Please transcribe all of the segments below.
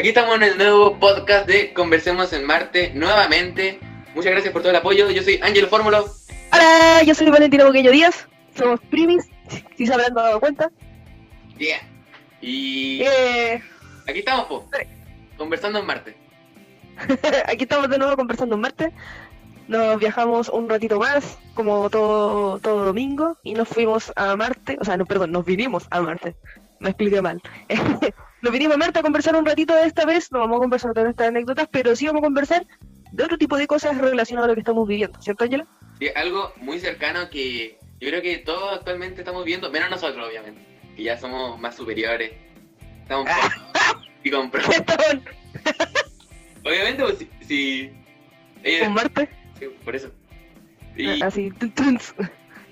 aquí estamos en el nuevo podcast de Conversemos en Marte nuevamente. Muchas gracias por todo el apoyo. Yo soy Ángel Fórmulo. Hola, yo soy Valentina Boqueño Díaz. Somos primis, si se habrán dado cuenta. Bien. Y Eh, aquí estamos, po, conversando en Marte. aquí estamos de nuevo conversando en Marte. Nos viajamos un ratito más, como todo, todo domingo, y nos fuimos a Marte. O sea, no, perdón, nos vinimos a Marte. Me expliqué mal. nos vinimos a Marte a conversar un ratito de esta vez. No vamos a conversar de nuestras anécdotas, pero sí vamos a conversar de otro tipo de cosas relacionadas a lo que estamos viviendo, ¿cierto, Angela? Sí, algo muy cercano que yo creo que todos actualmente estamos viendo, menos nosotros, obviamente, que ya somos más superiores. Estamos y con pro- ¿Estamos Obviamente, pues, si. si Marte? sí, por eso. Y- Así.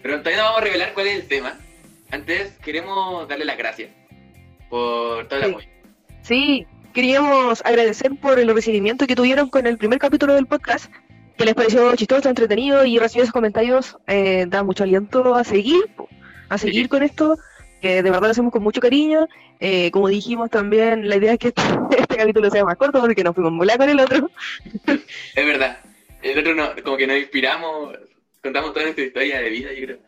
Pero todavía no vamos a revelar cuál es el tema. Antes queremos darle las gracias por todo el Sí. apoyo. Sí, queríamos agradecer por el recibimiento que tuvieron con el primer capítulo del podcast, que les pareció chistoso, entretenido y recibir esos comentarios eh, da mucho aliento a seguir, a seguir Sí. con esto, que de verdad lo hacemos con mucho cariño. Eh, como dijimos también, la idea es que este, este capítulo sea más corto porque nos fuimos muy con el otro. Es verdad. El otro no, como que nos inspiramos, contamos toda nuestra historia de vida, yo creo.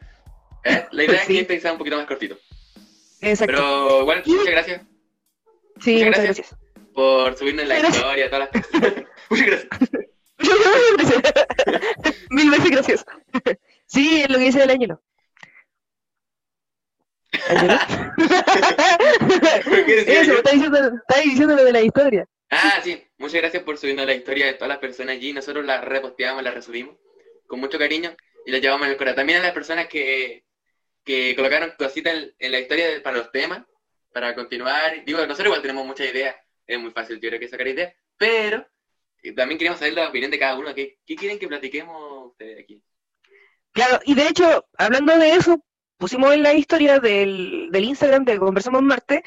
¿Eh? La idea es que este sea un poquito más cortito. Exacto. Pero Y- muchas gracias sí, muchas muchas gracias. gracias. por subirnos la Gracias. historia, todas las cosas. muchas gracias. Mil veces gracias. Sí, es lo que dice el Ángelo. ¿Ángelo? ¿Qué decía Eso, está diciendo, está diciendo lo de la historia. Ah, sí. Muchas gracias por subirnos la historia de todas las personas allí. Nosotros la reposteamos, la resubimos con mucho cariño y la llevamos en el corazón. También a las personas que, que colocaron cositas en, en la historia de- para los temas, para continuar. Digo, nosotros igual tenemos muchas ideas. Es muy fácil, yo creo que sacar ideas. Pero eh, también queremos saber la opinión de cada uno. ¿Qué, qué quieren que platiquemos ustedes aquí? Claro, y de hecho, hablando de eso, pusimos en la historia del, del Instagram de Conversamos Marte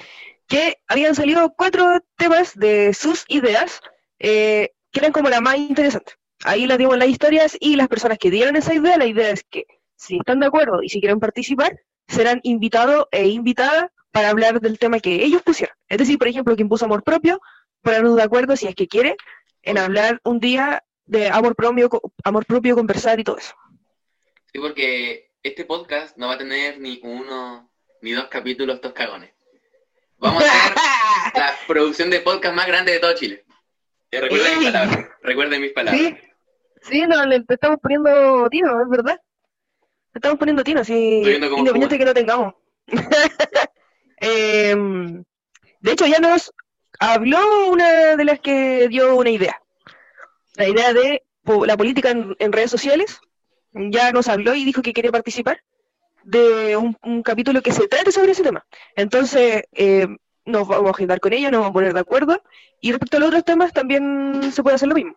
que habían salido cuatro temas de sus ideas eh, que eran como la más interesante. Ahí las dimos en las historias y las personas que dieron esa idea, la idea es que si están de acuerdo y si quieren participar, serán invitados e invitadas para hablar del tema que ellos pusieron. Es decir, por ejemplo, quien puso amor propio, ponernos de acuerdo si es que quiere en hablar un día de amor propio, amor propio, conversar y todo eso. Sí, porque este podcast no va a tener ni uno ni dos capítulos, dos cagones. Vamos a hacer la producción de podcast más grande de todo Chile. Eh, recuerden mis palabras. Recuerden mis palabras. Sí, sí, le estamos poniendo tino, es verdad. Estamos poniendo tino, sí, Estoy viendo cómo independiente que no tengamos. Em, de hecho, ya nos habló una de las que dio una idea. La idea de la política en, en redes sociales. Ya nos habló y dijo que quería participar de un, un capítulo que se trate sobre ese tema. Entonces, eh, nos vamos a agendar con ella, nos vamos a poner de acuerdo. Y respecto a los otros temas, también se puede hacer lo mismo.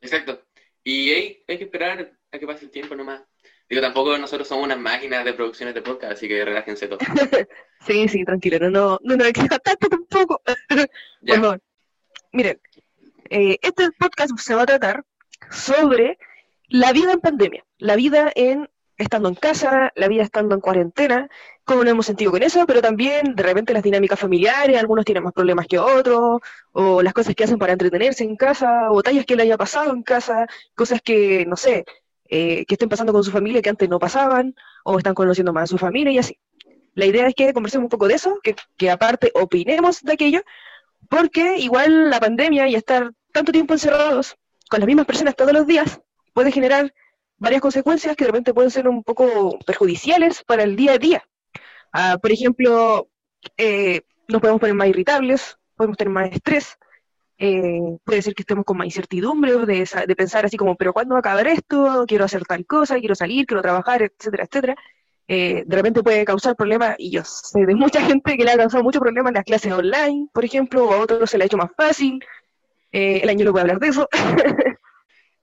Exacto. Y hay, hay que esperar a que pase el tiempo nomás. Digo, tampoco nosotros somos unas máquinas de producciones de podcast, así que relájense todos. Sí, sí, tranquilo, no, no, no tanto tampoco. Por favor. Miren, eh, este podcast se va a tratar sobre la vida en pandemia, la vida en estando en casa, la vida estando en cuarentena, cómo nos hemos sentido con eso, pero también de repente las dinámicas familiares, algunos tienen más problemas que otros, o las cosas que hacen para entretenerse en casa, o tallas que le haya pasado en casa, cosas que, no sé, eh, que estén pasando con su familia que antes no pasaban, o están conociendo más a su familia y así. La idea es que conversemos un poco de eso, que, que aparte opinemos de aquello, porque igual la pandemia y estar tanto tiempo encerrados con las mismas personas todos los días puede generar varias consecuencias que de repente pueden ser un poco perjudiciales para el día a día. Ah, por ejemplo, eh, nos podemos poner más irritables, podemos tener más estrés, eh, puede ser que estemos con más incertidumbre de, de pensar así como, pero ¿cuándo va a acabar esto? Quiero hacer tal cosa, quiero salir, quiero trabajar, etcétera, etcétera. Eh, de repente puede causar problemas, y yo sé de mucha gente que le ha causado mucho problema en las clases online, por ejemplo, o a otros se le ha hecho más fácil. Eh, el año no puede hablar de eso.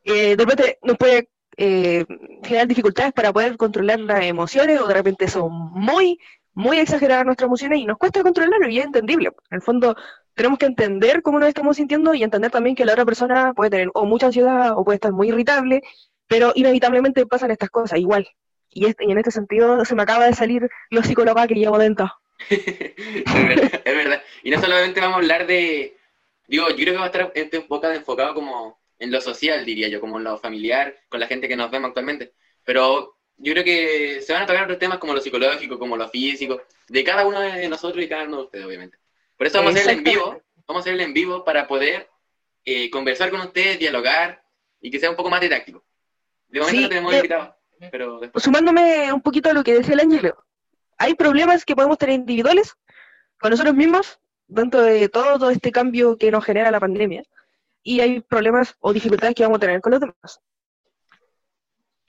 Eh, de repente nos puede eh, generar dificultades para poder controlar las emociones, o de repente son muy, muy exageradas nuestras emociones y nos cuesta controlarlo, y es entendible. En el fondo, tenemos que entender cómo nos estamos sintiendo y entender también que la otra persona puede tener o mucha ansiedad o puede estar muy irritable, pero inevitablemente pasan estas cosas igual. Y, este- y en este sentido se me acaba de salir lo psicóloga que llevo dentro. es, verdad, es verdad. y no solamente vamos a hablar de, digo, yo creo que va a estar este enfocado, enfocado como en lo social, diría yo, como en lo familiar, con la gente que nos vemos actualmente. Pero yo creo que se van a tocar otros temas como lo psicológico, como lo físico, de cada uno de nosotros y cada uno de ustedes, obviamente. Por eso vamos a hacerlo en vivo, vamos a hacerlo en vivo para poder eh, conversar con ustedes, dialogar y que sea un poco más didáctico. De momento no tenemos invitados, pero Sumándome un poquito a lo que decía el Ángelo, hay problemas que podemos tener individuales con nosotros mismos dentro de todo este cambio que nos genera la pandemia y hay problemas o dificultades que vamos a tener con los demás.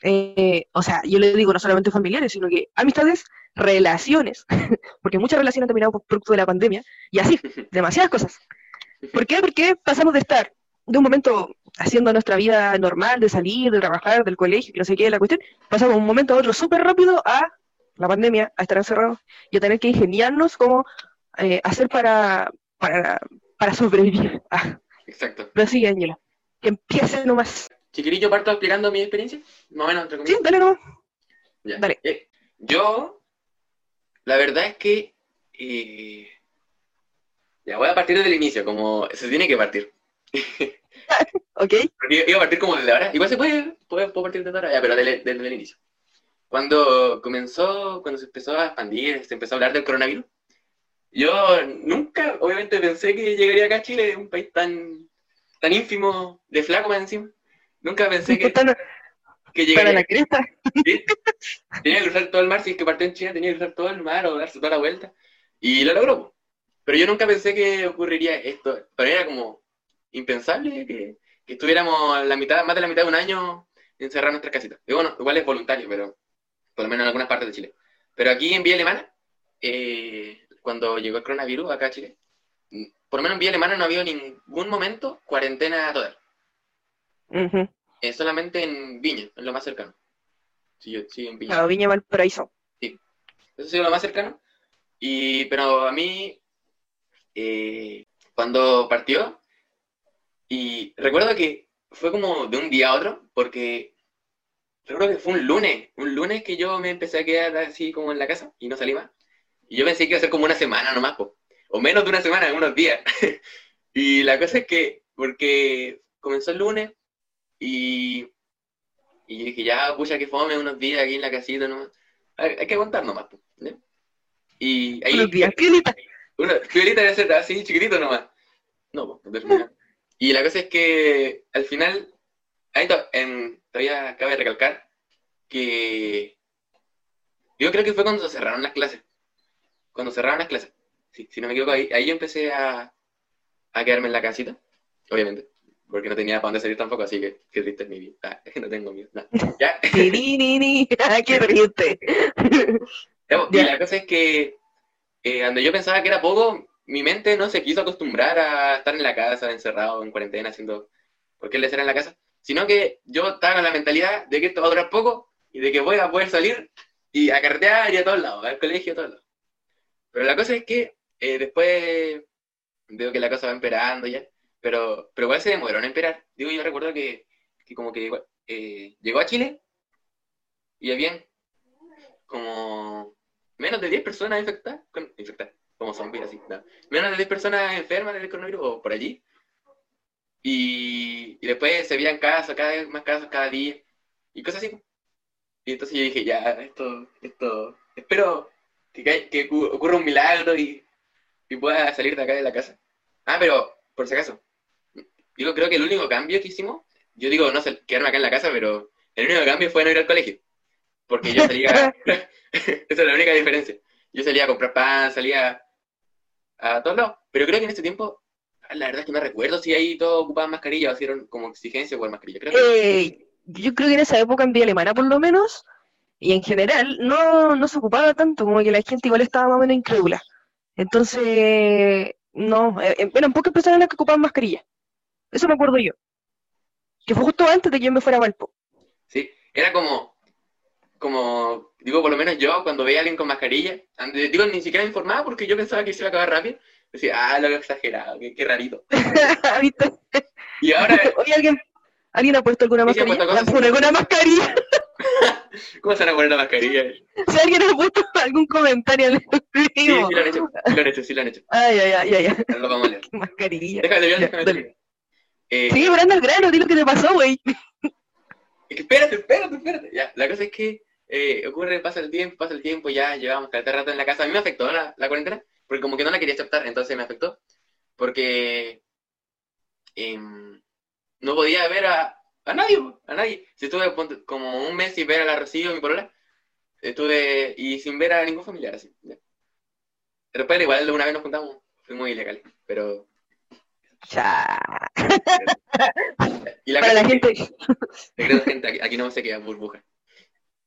Eh, o sea, yo le digo no solamente familiares, sino que amistades, relaciones, porque muchas relaciones han terminado por producto de la pandemia, y así, demasiadas cosas. ¿Por qué? Porque pasamos de estar de un momento haciendo nuestra vida normal, de salir, de trabajar, del colegio, que no sé qué, la cuestión, pasamos de un momento a otro súper rápido a la pandemia, a estar encerrados y a tener que ingeniarnos cómo eh, hacer para, para, para sobrevivir. Ah. Exacto. Pero sí, Ángela, que empiece nomás. Chiquirillo, parto explicando mi experiencia, más o menos, entre comillas. Sí, dale nomás. Ya. Dale. Eh, yo, la verdad es que, eh, ya voy a partir desde el inicio, como se tiene que partir. ok. Iba a partir como desde ahora, igual se puede, puedo, partir desde ahora, ya, pero desde, desde el inicio. Cuando comenzó, cuando se empezó a expandir, se empezó a hablar del coronavirus, yo nunca, obviamente, pensé que llegaría acá a Chile, un país tan, tan ínfimo, de flaco más encima. Nunca pensé que, que llegaría. Para la cresta. Tenía que cruzar todo el mar, si es que partió en China, tenía que cruzar todo el mar o darse toda la vuelta. Y lo logró. Pero yo nunca pensé que ocurriría esto. Pero era como impensable que, que estuviéramos la mitad, más de la mitad de un año encerrados en nuestras casitas. Y bueno, igual es voluntario, pero por lo menos en algunas partes de Chile. Pero aquí en Vía Alemana, eh, cuando llegó el coronavirus acá a Chile, por lo menos en Vía Alemana no ha habido ningún momento cuarentena total. Es solamente en Viña, en lo más cercano. Sí, sí en Viña. Claro, Viña Valparaíso. Sí, eso sido lo más cercano. Y, pero a mí, eh, cuando partió, y recuerdo que fue como de un día a otro, porque recuerdo que fue un lunes, un lunes que yo me empecé a quedar así como en la casa y no salí más. Y yo pensé que iba a ser como una semana nomás, o menos de una semana, unos días. y la cosa es que, porque comenzó el lunes y, y dije, ya, pucha, que fome unos días aquí en la casita nomás. Hay, que aguantar nomás, Y ahí... Unos días, piolita. Una piolita debe ser así, chiquitito nomás. No, pues, Y la cosa es que al final, ahí en, todavía cabe recalcar que yo creo que fue cuando se cerraron las clases cuando cerraron las clases. Sí, si no me equivoco, ahí, ahí yo empecé a, a quedarme en la casita, obviamente, porque no tenía para dónde salir tampoco, así que qué triste es mi vida. Ah, no tengo miedo. ¿Ya? ni, ni, ni. ¡Qué triste! y la cosa es que eh, cuando yo pensaba que era poco, mi mente no se quiso acostumbrar a estar en la casa, encerrado, en cuarentena, haciendo porque le será en la casa, sino que yo estaba con la mentalidad de que esto va a durar poco y de que voy a poder salir y a carretear y a todos lados, al colegio, a todos lados. Pero la cosa es que eh, después veo que la cosa va empeorando ya, pero, pero igual se demoró en empeorar. Digo, yo recuerdo que, como que eh, llegó a Chile y habían como menos de 10 personas infectadas, infectadas como zombies así, menos de 10 personas enfermas del coronavirus o por allí. Y, y, después se veían casos, cada vez más casos cada día, y cosas así. Y entonces yo dije, ya, esto, esto, espero que, ocurra un milagro y, pueda salir de acá de la casa. Ah, pero, por si acaso, digo, creo que el único cambio que hicimos, yo digo, no sé, quedarme acá en la casa, pero el único cambio fue no ir al colegio. Porque yo salía, esa es la única diferencia. Yo salía a comprar pan, salía a todos lados. Pero creo que en este tiempo, la verdad es que no recuerdo si ahí todos ocupaban mascarilla o hicieron como exigencia o mascarilla. Creo eh, yo creo que en esa época en Vía Alemana, por lo menos, y en general no, no se ocupaba tanto, como que la gente igual estaba más o menos incrédula. Entonces, no, eh, eh, eran pocas personas las que ocupaban mascarilla. Eso me acuerdo yo. Que fue justo antes de que yo me fuera a Valpo. Sí, era como, como, digo, por lo menos yo cuando veía a alguien con mascarilla, digo, ni siquiera me informaba porque yo pensaba que se iba a acabar rápido. Decía, ah, lo que exagerado, qué, rarito. y ahora... Oye, ¿alguien, ¿alguien ha puesto alguna mascarilla? ¿Alguna mascarilla? ¿Cómo se van a poner la mascarilla? Si alguien ha puesto algún comentario en el Sí, sí vivo. lo han hecho, sí lo han hecho, sí lo han hecho. Ay, ay, ay, ay, ay. Lo vamos a leer. Mascarilla. Déjame ver, déjame. Eh, Sigue parando el grano, di lo que te pasó, güey. Espérate, espérate, espérate. Ya, la cosa es que eh, ocurre, pasa el tiempo, pasa el tiempo, ya llevamos cada rato en la casa. A mí me afectó la, la cuarentena, porque como que no la quería aceptar, entonces me afectó. Porque em, no podía ver a, a nadie, a nadie. Si estuve como un mes sin ver a la Rocío, mi polola, estuve y sin ver a ningún familiar, así. después igual una vez nos juntamos, fue muy ilegal, pero... Cha. Y la Para la es que- gente. Secreto, gente, aquí, aquí no se queda burbuja.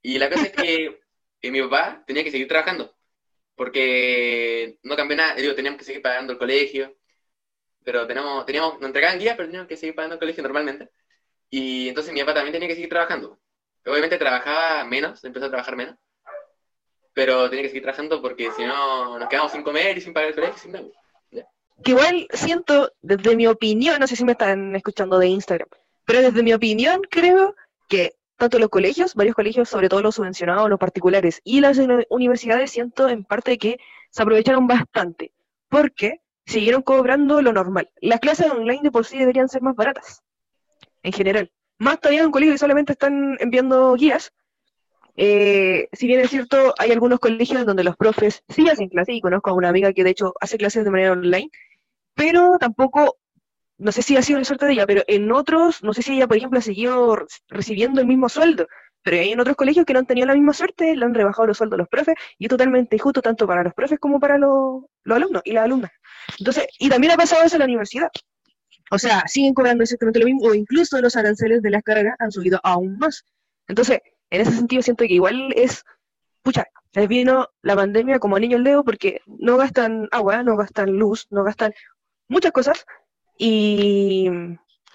Y la cosa es que eh, mi papá tenía que seguir trabajando, porque no cambió nada, digo, teníamos que seguir pagando el colegio, pero tenemos, teníamos, nos entregaban guías, pero teníamos que seguir pagando el colegio normalmente. Y entonces mi papá también tenía que seguir trabajando. Obviamente trabajaba menos, empezó a trabajar menos, pero tenía que seguir trabajando porque si no nos quedamos sin comer y sin pagar el colegio, sin nada. Que igual siento, desde mi opinión, no sé si me están escuchando de Instagram, pero desde mi opinión creo que tanto los colegios, varios colegios, sobre todo los subvencionados, los particulares y las uni- universidades, siento en parte que se aprovecharon bastante, porque siguieron cobrando lo normal. Las clases online de por sí deberían ser más baratas, en general. Más todavía en un colegio que solamente están enviando guías. Eh, si bien es cierto, hay algunos colegios donde los profes sí hacen clases, y conozco a una amiga que de hecho hace clases de manera online, pero tampoco, no sé si ha sido la suerte de ella, pero en otros, no sé si ella, por ejemplo, ha seguido re- recibiendo el mismo sueldo, pero hay en otros colegios que no han tenido la misma suerte, le han rebajado los sueldos los profes, y es totalmente injusto tanto para los profes como para los, los alumnos y las alumnas. Entonces, y también ha pasado eso en la universidad. O sea, siguen cobrando exactamente lo mismo, o incluso los aranceles de las carreras han subido aún más. Entonces, en ese sentido siento que igual es, pucha, les vino la pandemia como niño al dedo porque no gastan agua, no gastan luz, no gastan muchas cosas y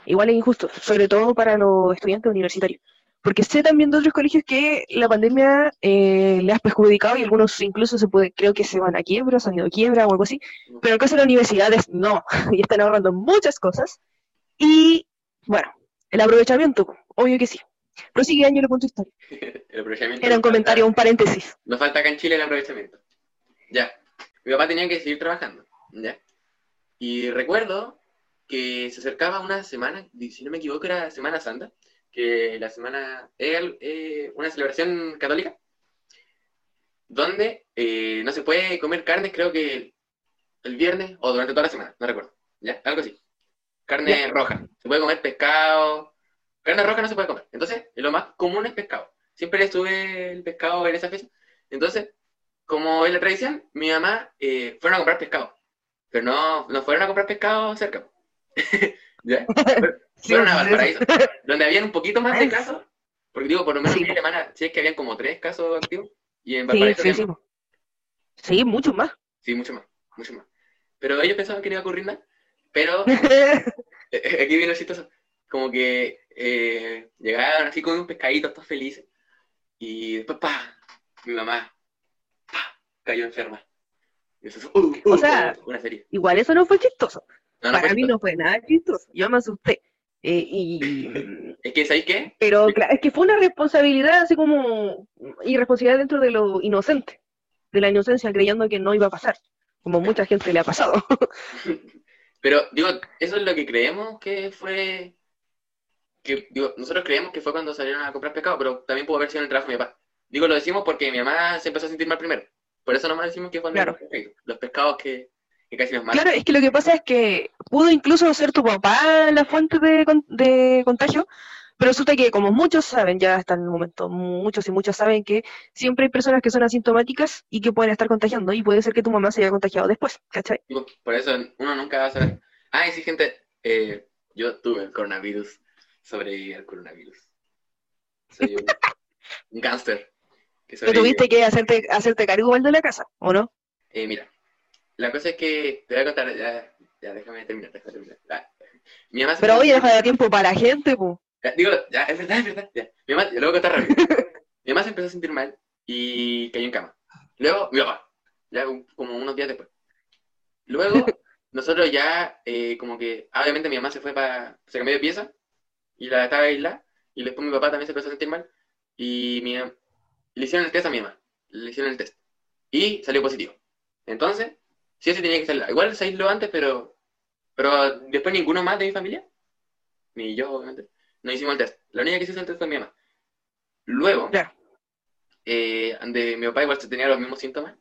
igual es injusto, sobre todo para los estudiantes universitarios. Porque sé también de otros colegios que la pandemia eh, les ha perjudicado y algunos incluso se puede, creo que se van a quiebra, se han ido a quiebra o algo así, pero en el caso de las universidades no, y están ahorrando muchas cosas. Y bueno, el aprovechamiento, obvio que sí. Prosigue, Ángelo, con tu historia. El aprovechamiento Era un comentario, falta- un paréntesis. Nos falta acá en Chile el aprovechamiento. Ya. Mi papá tenía que seguir trabajando. ¿Ya? Y recuerdo que se acercaba una semana, si no me equivoco, era Semana Santa, que la semana es eh, una celebración católica, donde eh, no se puede comer carne, creo que el, viernes o durante toda la semana, no recuerdo. ¿Ya? Algo así. Carne Ya. roja. Se puede comer pescado. Carne roja no se puede comer. Entonces, lo más común es pescado. Siempre estuve el pescado en esa fecha. Entonces, como es la tradición, mi mamá eh, fueron a comprar pescado. Pero no, no fueron a comprar pescado cerca. ¿Ya? Fueron a Valparaíso, donde habían un poquito más de casos. Porque digo, por lo menos Sí, en mi semana, sí es que habían como tres casos activos. Y en Valparaíso sí, habían sí. mucho más. Sí, mucho más, mucho más. Pero ellos pensaban que no iba a ocurrir nada. Pero eh, aquí viene lo chistoso. Como que eh, llegaban así con un pescadito, todos felices. Y después, pa, mi mamá, pa, cayó enferma. Uh, uh, O sea, una serie. Igual eso no fue chistoso. No, no Para fue mí chistoso. no fue nada chistoso. Yo me asusté. Eh, y... Es que, ¿sabéis qué? Pero claro, es que fue una responsabilidad así como irresponsabilidad dentro de lo inocente, de la inocencia, creyendo que no iba a pasar, como mucha gente le ha pasado. Pero, digo, eso es lo que creemos que fue. Que, digo, nosotros creemos que fue cuando salieron a comprar pescado, pero también pudo haber sido en el trabajo de mi papá. Digo, lo decimos porque mi mamá se empezó a sentir mal primero. Por eso nomás decimos que fue Claro. los pescados. Que, que casi nos matan. Claro, es que lo que pasa es que pudo incluso ser tu papá la fuente de, de contagio, pero resulta que como muchos saben, ya hasta el momento, muchos y muchas saben que siempre hay personas que son asintomáticas y que pueden estar contagiando y puede ser que tu mamá se haya contagiado después, ¿cachai? Por eso uno nunca va a saber. Ah, sí, gente, eh, yo tuve el coronavirus, sobreviví al coronavirus. Soy un, un gángster que Pero tuviste que hacerte, hacerte cargo igual de la casa, ¿o no? Eh, mira, la cosa es que te voy a contar, ya, ya déjame terminar, déjame terminar. Ah, mi mamá Pero oye, deja de tiempo para la gente. Ya, Digo, ya, es verdad, es verdad. Ya. Mi mamá, lo voy a contar rápido. mi mamá se empezó a sentir mal y cayó en cama. Luego, mi papá, ya como unos días después. Luego, nosotros ya, eh, como que, ah, obviamente mi mamá se fue para, se cambió de pieza y la estaba aislada. Y después mi papá también se empezó a sentir mal. y mi, le hicieron el test a mi mamá. Le hicieron el test. Y salió positivo. Entonces, sí, ese tenía que salir. Igual se aisló antes, pero, pero después ninguno más de mi familia, ni yo, obviamente, no hicimos el test. La única que hizo el test fue mi mamá. Luego, eh, de mi papá igual se tenía los mismos síntomas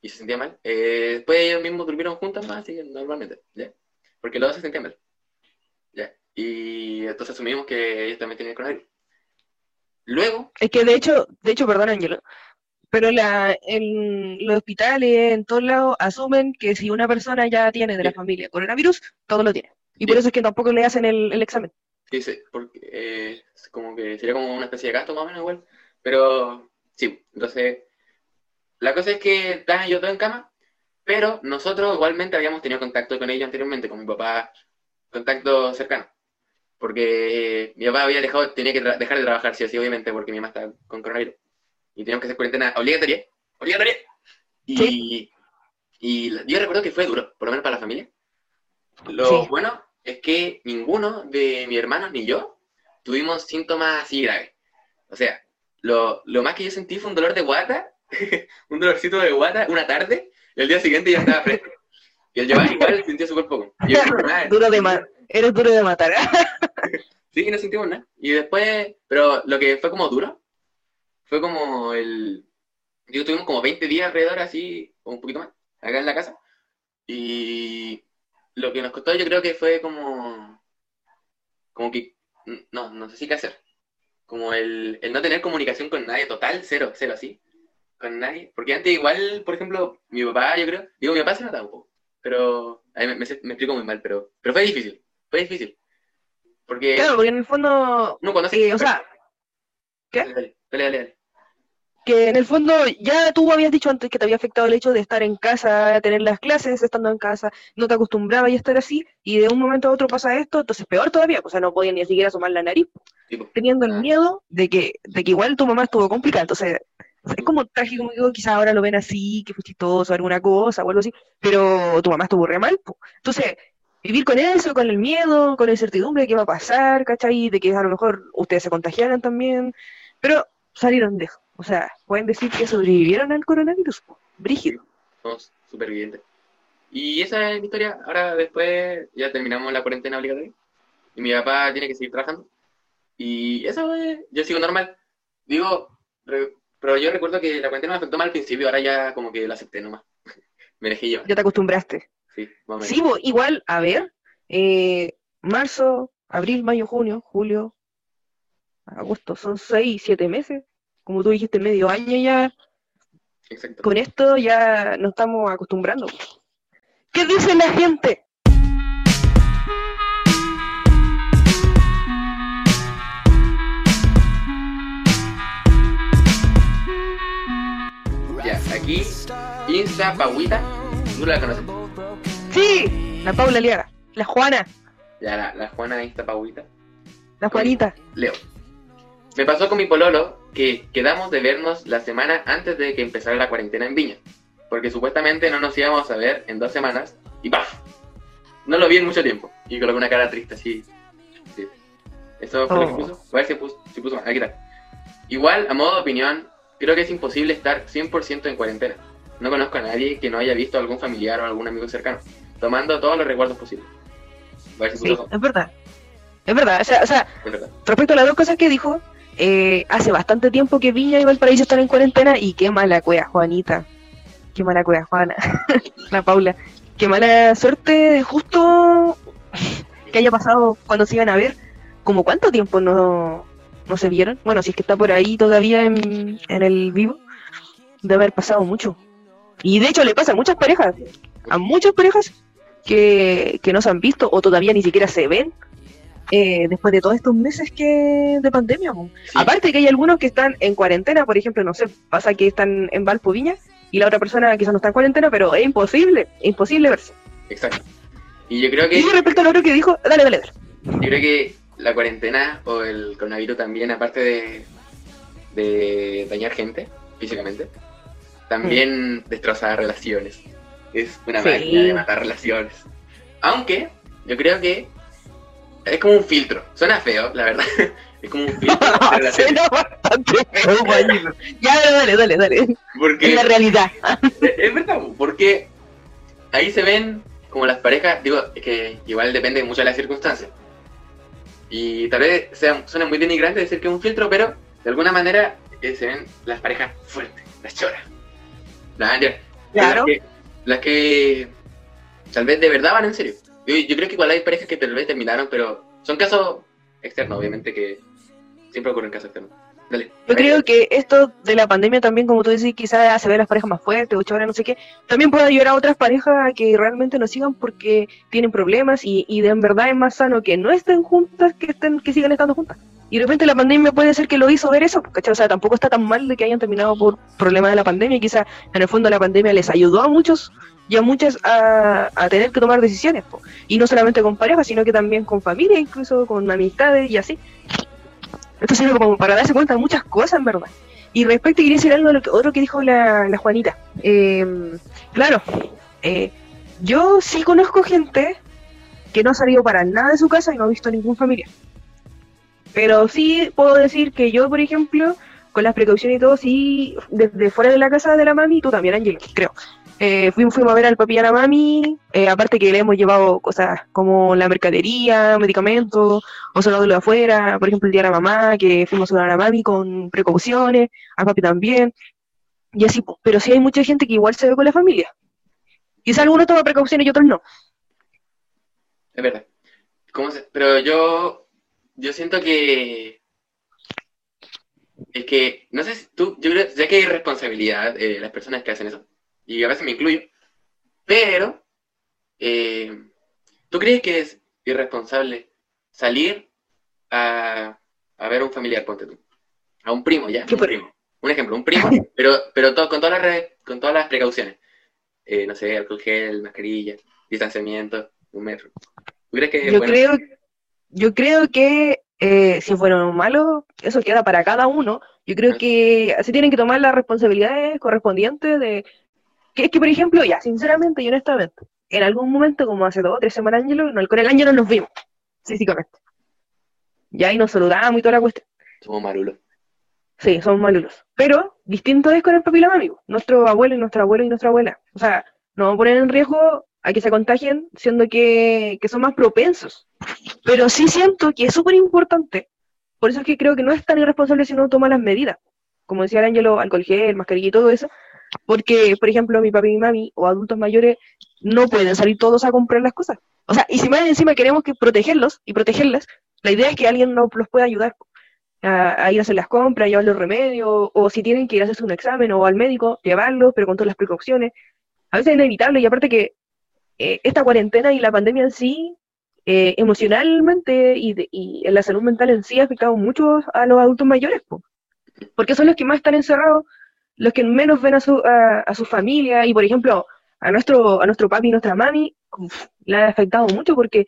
y se sentía mal. Eh, después ellos mismos durmieron juntos más, así que normalmente, ¿ya? Porque los dos se sentían mal. ¿Ya? Y entonces asumimos que ellos también tenían coronavirus. Luego, Es que de hecho, de hecho, perdón, Ángelo, pero la, en los hospitales, en todos lados, asumen que si una persona ya tiene de la familia coronavirus, todo lo tiene. Y por eso es que tampoco le hacen el, el examen. sí, sí, porque eh, como que sería como una especie de gasto más o menos igual. Pero sí, entonces, la cosa es que estaban yo todo en cama, pero nosotros igualmente habíamos tenido contacto con ellos anteriormente, con mi papá, contacto cercano. Porque eh, mi papá había dejado, tenía que dejar de trabajar, sí o sí, obviamente, porque mi mamá estaba con coronavirus. Y teníamos que hacer cuarentena obligatoria. Obligatoria. Y, y yo recuerdo que fue duro, por lo menos para la familia. Lo Sí. bueno es que ninguno de mis hermanos ni yo tuvimos síntomas así graves. O sea, lo, lo más que yo sentí fue un dolor de guata, un dolorcito de guata una tarde, y el día siguiente ya estaba fresco. Y el Giovanni igual sintió súper poco. Yo, "Ah, Duro de ma- Eres duro de matar. Sí, no sentimos nada. Y después, pero lo que fue como duro, fue como el... Digo, tuvimos como 20 días alrededor así, o un poquito más, acá en la casa. Y lo que nos costó yo creo que fue como... Como que... No, no sé si qué hacer. Como el, el no tener comunicación con nadie, total, cero, cero así. Con nadie. Porque antes igual, por ejemplo, mi papá, yo creo... Digo, mi papá se notaba un poco. Pero... A mí me, me, me explico muy mal, pero, pero fue difícil. Fue difícil. Porque... Claro, porque en el fondo, No conoce. eh, o sea, ¿qué? Dale, dale, dale, que en el fondo ya tú habías dicho antes que te había afectado el hecho de estar en casa, tener las clases estando en casa, no te acostumbrabas a estar así, y de un momento a otro pasa esto, entonces peor todavía, o sea, no podías ni siquiera asomar la nariz, Tipo, teniendo el Ah. miedo de que, de que igual tu mamá estuvo complicada, entonces es como trágico, como digo, quizás ahora lo ven así, que fue chistoso, alguna cosa o algo así, pero tu mamá estuvo re mal, po. entonces vivir con eso, con el miedo, con la incertidumbre de qué va a pasar, ¿cachai? De que a lo mejor ustedes se contagiaran también, pero salieron de eso. O sea, pueden decir que sobrevivieron al coronavirus. Brígido. somos supervivientes. Y esa es mi historia. Ahora después ya terminamos la cuarentena obligatoria. Y mi papá tiene que seguir trabajando. Y eso es, yo sigo normal. Digo, re- pero yo recuerdo que la cuarentena me afectó mal al principio, ahora ya como que lo acepté nomás. Me dejé llevar. Ya te acostumbraste. Sí, más igual, a ver, eh, marzo, abril, mayo, junio, julio, agosto, son seis, siete meses. Como tú dijiste, medio año ya. Exacto. Con esto ya nos estamos acostumbrando. ¿Qué dice la gente? Ya, aquí, Insta Pauita. ¿Tú la conoces? Sí, la Paula Liaga, la Juana, Ya, la, la Juana Insta Pauita. la Juanita. Leo. Me pasó con mi pololo que quedamos de vernos la semana antes de que empezara la cuarentena en Viña. Porque supuestamente no nos íbamos a ver en dos semanas y ¡paf! No lo vi en mucho tiempo. Y con una cara triste así. Sí. Eso fue lo que Oh. puso. A ver si puso, si puso mal. Aquí está. Igual, a modo de opinión, creo que es imposible estar 100% en cuarentena. No conozco a nadie que no haya visto a algún familiar o algún amigo cercano, tomando todos los recuerdos posibles. Sí, es verdad. Es verdad. O sea, o sea, verdad. respecto a las dos cosas que dijo, eh, hace bastante tiempo que Viña y Valparaíso están en cuarentena y qué mala cueva, Juanita. Qué mala cueva, Juana. la Paula. Qué mala suerte, justo que haya pasado cuando se iban a ver. ¿Como cuánto tiempo no, no se vieron? Bueno, si es que está por ahí todavía en, en el vivo, debe haber pasado mucho. Y de hecho le pasa a muchas parejas, a muchas parejas que, que no se han visto o todavía ni siquiera se ven eh, después de todos estos meses que de pandemia. Sí. Aparte que hay algunos que están en cuarentena, por ejemplo, no sé, pasa que están en Valpo Viña y la otra persona quizás no está en cuarentena, pero es imposible, es imposible verse. Exacto. Y yo creo que Y respecto a lo que dijo, dale, dale, dale. Yo creo que la cuarentena o el coronavirus también, aparte de, de dañar gente físicamente, también destroza relaciones. Es una Sí. máquina de matar relaciones. Aunque yo creo que es como un filtro. Suena feo, la verdad. Es como un filtro de. Suena bastante feo. Ya, dale, dale, dale. Porque Es la realidad. Es verdad, porque ahí se ven como las parejas, digo, es que igual depende mucho de las circunstancias. Y tal vez sea, suene muy denigrante decir que es un filtro, pero de alguna manera eh, se ven las parejas fuertes, las choras. Las, las Claro. que, las que tal vez de verdad van en serio. Yo, yo creo que igual hay parejas que tal vez terminaron, pero son casos externos, obviamente, que siempre ocurren casos externos. Dale. Yo creo que esto de la pandemia también, como tú decís, quizás hace ver las parejas más fuertes, o choras, no sé qué, también puede ayudar a otras parejas a que realmente no sigan porque tienen problemas y, y de en verdad es más sano que no estén juntas que estén que sigan estando juntas. Y de repente la pandemia puede ser que lo hizo ver eso, ¿cachai? O sea, tampoco está tan mal de que hayan terminado por problemas de la pandemia, y quizás en el fondo la pandemia les ayudó a muchos y a muchas a, a tener que tomar decisiones, po. y no solamente con parejas, sino que también con familia, incluso con amistades y así. Esto sirve como para darse cuenta de muchas cosas, en verdad. Y respecto, quería decir algo lo que, otro que dijo la, la Juanita. Eh, claro, eh, yo sí conozco gente que no ha salido para nada de su casa y no ha visto ningún familiar. Pero sí puedo decir que yo, por ejemplo, con las precauciones y todo, sí, desde fuera de la casa de la mami, tú también, Ángel, creo. Eh, fuimos, fuimos a ver al papi y a la mami, eh, aparte que le hemos llevado cosas como la mercadería, medicamentos, o solo de lo de afuera, por ejemplo el día de la mamá, que fuimos a la mami con precauciones, al papi también, y así, pero sí hay mucha gente que igual se ve con la familia. Quizá algunos toman precauciones y otros no. Es verdad. ¿Cómo se- Pero yo, yo siento que es que, no sé si tú, yo creo, sé que hay responsabilidad de las personas que hacen eso, y a veces me incluyo, pero eh, ¿tú crees que es irresponsable salir a, a ver a un familiar, ponte tú? A un primo, ya, ¿Qué un primo. Un ejemplo, un primo, pero, pero todo, con, todas las, con todas las precauciones. Eh, no sé, alcohol gel, mascarilla, distanciamiento, un metro. ¿Tú crees que es Yo bueno? creo, yo creo que eh, si es bueno o malo, eso queda para cada uno. Yo creo que se tienen que tomar las responsabilidades correspondientes de que es que, por ejemplo, ya, sinceramente y honestamente, en algún momento, como hace dos o tres semanas, Ángelo, no, con el Ángelo nos vimos, físicamente. Y ahí nos saludamos y toda la cuestión. Somos marulos. Sí, somos malulos. Pero distinto es con el papi y la mami, po. nuestro abuelo y nuestra abuela y nuestra abuela. O sea, no vamos a poner en riesgo a que se contagien, siendo que, que son más propensos. Pero sí siento que es súper importante. Por eso es que creo que no es tan irresponsable si uno toma las medidas. Como decía el Ángelo, alcohol gel, mascarilla y todo eso. Porque, por ejemplo, mi papi y mi mami o adultos mayores no pueden salir todos a comprar las cosas. O sea, y si más encima queremos que protegerlos y protegerlas, la idea es que alguien no los pueda ayudar a, a ir a hacer las compras, llevar los remedios, o si tienen que ir a hacerse un examen o al médico, llevarlos, pero con todas las precauciones. A veces es inevitable, y aparte que eh, esta cuarentena y la pandemia en sí, eh, emocionalmente y, de- y en la salud mental en sí ha afectado mucho a los adultos mayores, po. porque son los que más están encerrados, los que menos ven a su, a, a su familia, y por ejemplo, a nuestro, a nuestro papi y nuestra mami, uf, le ha afectado mucho porque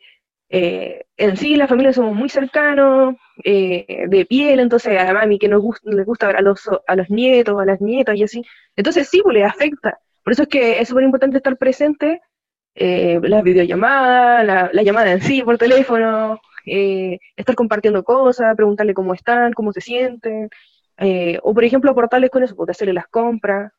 eh, en sí la familia somos muy cercanos, eh, de piel, entonces a la mami que nos gusta, les gusta ver a los, a los nietos, a las nietas y así. Entonces sí, pues les afecta. Por eso es que es súper importante estar presente, eh, las videollamadas, la, la llamada en sí por teléfono, eh, estar compartiendo cosas, preguntarle cómo están, cómo se sienten, eh, o por ejemplo aportarles con eso, de hacerle las compras,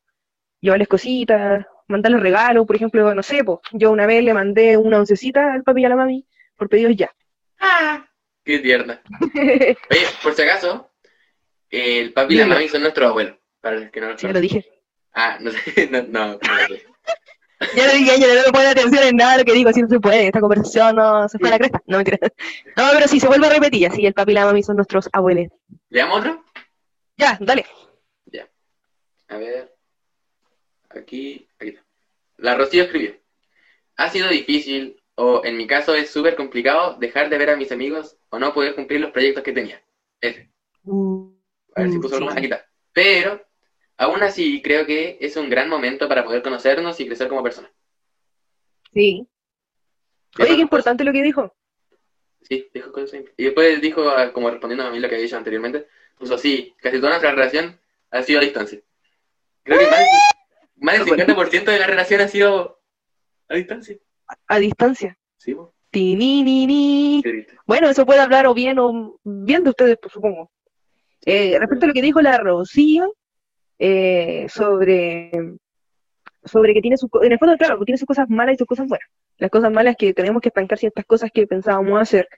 llevarles cositas, mandarles regalos, por ejemplo, no sé, pues, yo una vez le mandé una oncecita al papi y a la mami por pedidos ya. ¡Ah! ¡Qué tierna! Oye, por si acaso, el papi y la mami son nuestros abuelos. Para los que no lo Sí, ya lo dije. Ah, no sé, no, no, no lo sé. Ya lo dije, ya no me pone atención en nada de lo que digo, así no se puede, esta conversación no se fue a la cresta, no mentira. No, pero sí, se vuelve a repetir, así el papi y la mami son nuestros abuelos. ¿Leamos otro? Ya, dale. A ver. Aquí, aquí está. La Rocío escribió. Ha sido difícil, o en mi caso es súper complicado, dejar de ver a mis amigos o no poder cumplir los proyectos que tenía. Ese. A ver si Mm, puso algo más. Aquí está. Pero, aún así, creo que es un gran momento para poder conocernos y crecer como personas. Sí. Oye, qué importante lo que dijo. Sí, dijo cosas simples. Y después dijo, ah, como respondiendo a mí lo que había dicho anteriormente, puso sí, casi toda nuestra relación ha sido a distancia. Creo que más, más del 50% de la relación ha sido a distancia. A distancia. Sí, po. Tininini. Bueno, eso puede hablar o bien o bien de ustedes, pues, supongo. Eh, respecto a lo que dijo la Rocío eh, sobre, sobre que tiene sus en el fondo, claro, tiene sus cosas malas y sus cosas buenas. Las cosas malas que tenemos que estancar ciertas cosas que pensábamos hacer.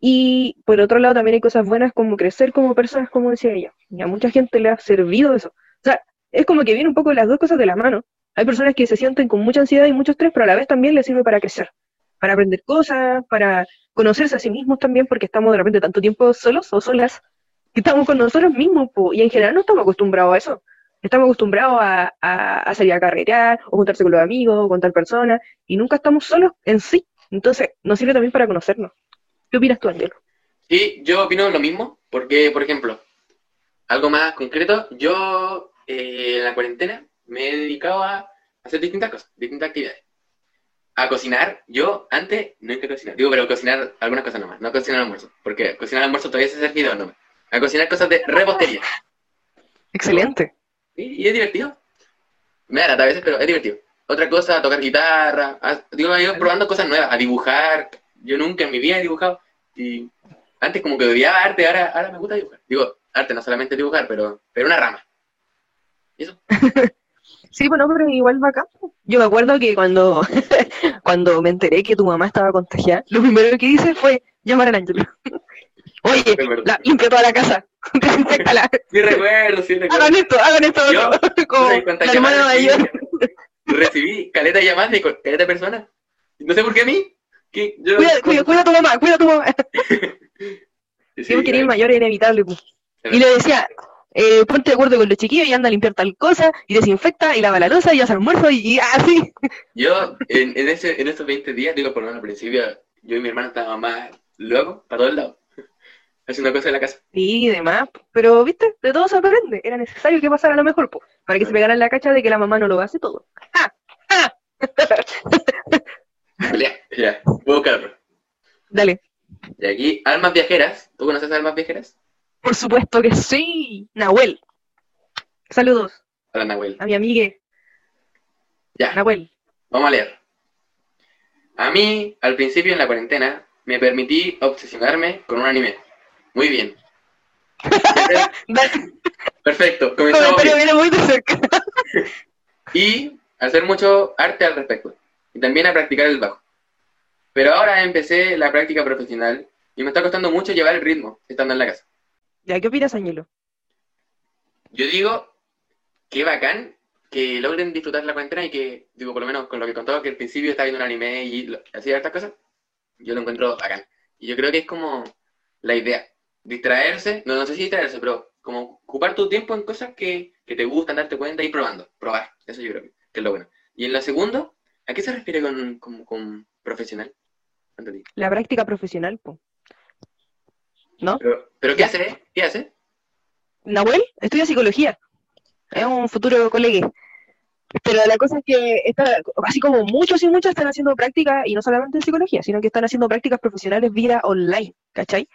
Y por otro lado también hay cosas buenas como crecer como personas, como decía ella. Y a mucha gente le ha servido eso. O sea, es como que viene un poco las dos cosas de la mano. Hay personas que se sienten con mucha ansiedad y mucho estrés, pero a la vez también les sirve para crecer para aprender cosas, para conocerse a sí mismos también, porque estamos de repente tanto tiempo solos o solas, que estamos con nosotros mismos, y en general no estamos acostumbrados a eso. Estamos acostumbrados a, a, salir a carretear, o juntarse con los amigos, o con tal persona, y nunca estamos solos en sí. Entonces, nos sirve también para conocernos. ¿Qué opinas tú, Angelo? Sí, yo opino lo mismo, porque, por ejemplo, algo más concreto, yo eh, en la cuarentena me he dedicado a hacer distintas cosas, distintas actividades a cocinar, yo antes no que cocinar, digo, pero cocinar algunas cosas nomás, no cocinar almuerzo, porque cocinar almuerzo todavía se servido, no. A cocinar cosas de repostería. Excelente. Y, es divertido. Me da a veces, pero es divertido. Otra cosa, tocar guitarra, digo, he ido probando cosas nuevas, a dibujar. Yo nunca en mi vida he dibujado. Y antes como que odiaba arte, ahora, ahora me gusta dibujar. Digo, arte no solamente dibujar, pero, pero una rama. ¿Y eso? Sí, bueno, pero igual va acá. Yo me acuerdo que cuando, cuando me enteré que tu mamá estaba contagiada, lo primero que hice fue llamar al ángel. Oye, la, limpia toda la casa. Desinfectala. Sí, recuerdo, sí, recuerdo. Hagan esto, hagan esto. Yo, como la hermana mayor. Recibí caleta llamadas de caleta de personas. No sé por qué a mí. Yo, cuida, cuida, cuida, a tu mamá, cuida a tu mamá. sí, sí, que el mayor inevitable. Pues. Y le decía, eh, ponte de acuerdo con los chiquillos y anda a limpiar tal cosa, y desinfecta, y lava la losa, y hace almuerzo, y, así. Yo, en, en, ese, en estos 20 días, digo, por lo menos al principio, yo y mi hermano estábamos más locos, para todos lados, haciendo cosas en la casa. Sí, y demás, pero, viste, de todo se aprende, era necesario que pasara lo mejor, pues, para que se pegaran la cacha de que la mamá no lo hace todo. ¡Ja! ¡Ja! ya, ya, puedo buscarlo. Dale. Y aquí, almas viajeras, ¿tú conoces almas viajeras? Por supuesto que sí. Nahuel. Saludos. Hola, Nahuel. A mi amigue. Ya. Nahuel. Vamos a leer. A mí, al principio en la cuarentena, me permití obsesionarme con un anime. Muy bien. Perfecto, comenzamos Viene muy de cerca. y hacer mucho arte al respecto. Y también a practicar el bajo. Pero ahora empecé la práctica profesional y me está costando mucho llevar el ritmo estando en la casa. ¿Ya qué opinas, Añelo? Yo digo que bacán que logren disfrutar la cuarentena y que, digo, por lo menos con lo que contaba, que al principio estaba viendo un anime y hacía estas cosas, yo lo encuentro bacán. Y yo creo que es como la idea, distraerse, no, no sé si distraerse, pero como ocupar tu tiempo en cosas que, te gustan, darte cuenta y probando, probar. Eso yo creo que, es lo bueno. Y en lo segundo, ¿a qué se refiere con, con, profesional? La práctica profesional, pues. ¿no? ¿Pero, qué hace? ¿Qué hace? Nahuel estudia psicología. Es un futuro colega. Pero la cosa es que está, así como muchos y muchas están haciendo prácticas, y no solamente en psicología, sino que están haciendo prácticas profesionales vía online, ¿cachai?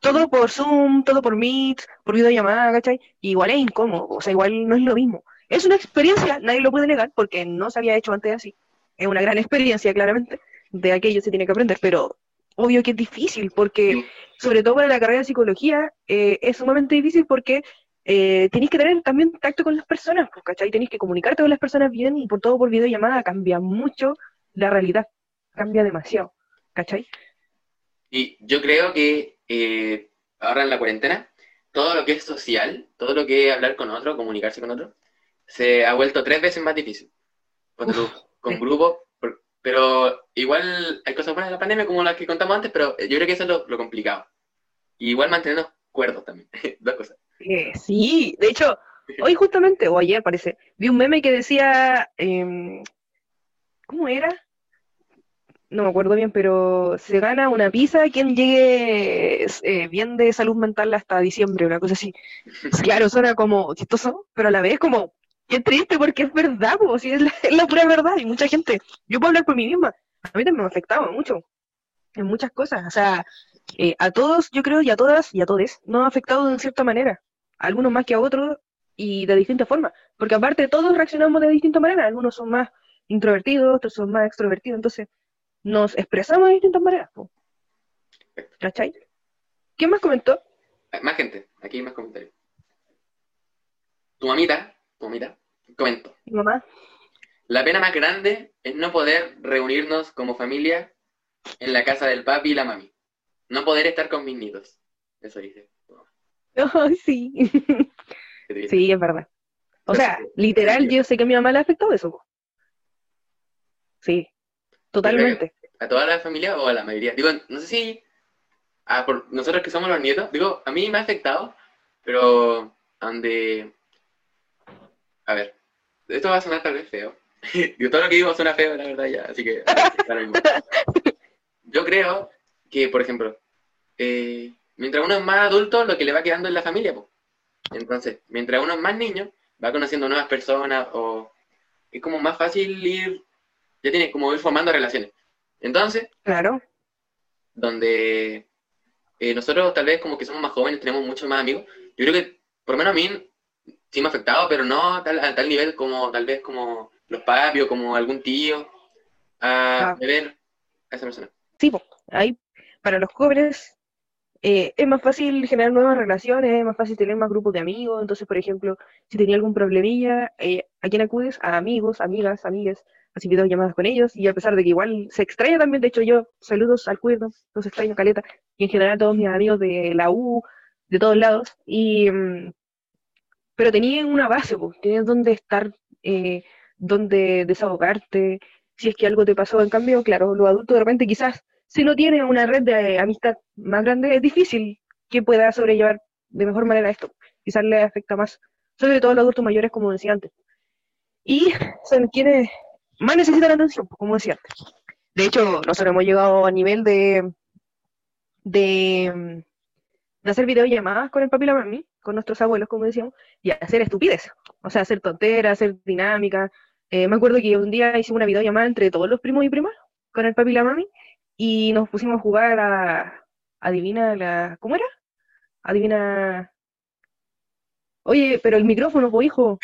Todo por Zoom, todo por Meet, por videollamada, ¿cachai? igual es incómodo, o sea, igual no es lo mismo. Es una experiencia, nadie lo puede negar, porque no se había hecho antes así. Es una gran experiencia, claramente, de aquello se tiene que aprender, pero obvio que es difícil, porque sobre todo para la carrera de psicología eh, es sumamente difícil porque eh, tenéis que tener también tacto con las personas, pues, ¿cachai? Tenéis que comunicarte con las personas bien y por todo por videollamada cambia mucho la realidad, cambia demasiado, ¿cachai? Y yo creo que eh, ahora en la cuarentena, todo lo que es social, todo lo que es hablar con otro, comunicarse con otro, se ha vuelto tres veces más difícil. Con, con grupos pero igual hay cosas buenas de la pandemia como las que contamos antes, pero yo creo que eso es lo, complicado. igual mantenernos cuerdos también, dos cosas. Eh, sí, de hecho, hoy justamente, o ayer parece, vi un meme que decía, em, ¿cómo era? No me acuerdo bien, pero se gana una pizza quien llegue eh, bien de salud mental hasta diciembre, una cosa así. Claro, suena como chistoso, pero a la vez como es triste porque es verdad, pues, es la, pura verdad. Y mucha gente, yo puedo hablar por mí misma, a mí también me ha afectado mucho en muchas cosas. O sea, eh, a todos, yo creo, y a todas y a todos, nos ha afectado de cierta manera. algunos más que a otros y de distinta forma. Porque aparte, todos reaccionamos de distinta manera. Algunos son más introvertidos, otros son más extrovertidos. Entonces, nos expresamos de distintas maneras. po. ¿Cachai? ¿Quién más comentó? Más gente, aquí hay más comentarios. Tu mamita, tu mamita, comentó. Mi mamá. La pena más grande es no poder reunirnos como familia en la casa del papi y la mami. No poder estar con mis nietos. Eso dice. Ay, sí. Sí, es verdad. O sea, literal, yo sé que a mi mamá le ha afectado eso. po. Sí, totalmente. ¿A toda la familia o a la mayoría? Digo, no sé si a por nosotros que somos los nietos, digo, a mí me ha afectado, pero donde... A ver, esto va a sonar tal vez feo. Digo, todo lo que digo suena feo, la verdad, ya, así que... Yo creo que, por ejemplo, eh, mientras uno es más adulto, lo que le va quedando es la familia, po. Entonces, mientras uno es más niño, va conociendo nuevas personas o es como más fácil ir, ya tiene como ir formando relaciones. Entonces, Claro. donde eh, nosotros tal vez como que somos más jóvenes, tenemos muchos más amigos, yo creo que por lo menos a mí sí me ha afectado, pero no a tal, a tal nivel como tal vez como los papios, como algún tío, a Ah. ver a esa persona. Sí. Ahí, para los jóvenes, eh, es más fácil generar nuevas relaciones, es más fácil tener más grupos de amigos. Entonces, por ejemplo, si tenía algún problemilla, eh, ¿a quién acudes? A amigos, amigas, amigas, así llamadas con ellos. Y a pesar de que igual se extraña también, de hecho, yo saludos al cuerdo, los extraño caleta, y en general a todos mis amigos de la U, de todos lados. Y, mm, pero tenían una base, pues, tenían donde estar, eh, donde desahogarte, si es que algo te pasó. En cambio, claro, los adultos de repente quizás, si no tienen una red de amistad más grande, es difícil que pueda sobrellevar de mejor manera esto. Quizás le afecta más, sobre todo a los adultos mayores, como decía antes. Y son quienes más necesitan atención, pues, como decía. De hecho, nosotros hemos llegado a nivel de, de, de hacer videollamadas con el papi y la mami, con nuestros abuelos, como decíamos, y hacer estupidez. O sea, hacer tonteras, hacer dinámicas. Eh, me acuerdo que un día hicimos una videollamada entre todos los primos y primas, con el papi y la mami, y nos pusimos a jugar a. Adivina la. ¿Cómo era? Adivina. Oye, pero el micrófono, po, hijo.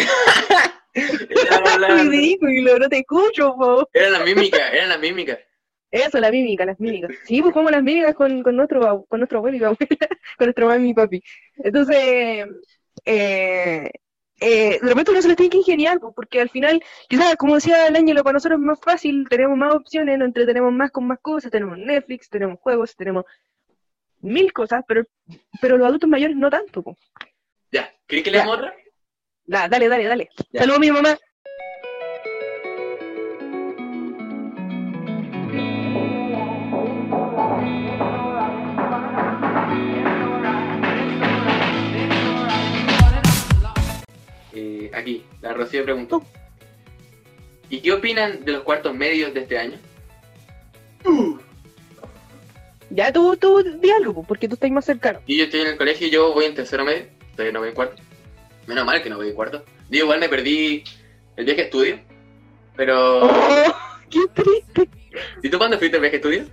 Estaba hablando. Ridículo, no te escucho, po. Era la mímica, era la mímica. Eso, la mímica, las mímicas. Sí, pues jugamos las mímicas con, con nuestro con nuestro abuelo y abuela, con nuestro mami y papi. Entonces, eh, eh, de repente uno se lo tiene que ingeniar, porque al final, quizás, como decía el Ángelo, para nosotros es más fácil, tenemos más opciones, nos entretenemos más con más cosas, tenemos Netflix, tenemos juegos, tenemos mil cosas, pero, pero los adultos mayores no tanto, pues. Ya, ¿querés que leamos otra? Da- dale, dale, dale. Saludos a mi mamá. Eh, aquí, la Rocío preguntó. ¿Y qué opinan de los cuartos medios de este año? Ya tú, tú di algo, pues, porque tú estás más cercano. Y yo estoy en el colegio y yo voy en tercero medio, todavía no voy en cuarto. Menos mal que no voy en cuarto. Digo, igual me perdí el viaje a estudio, pero... Oh, qué triste. ¿Y tú cuándo fuiste al viaje a estudio?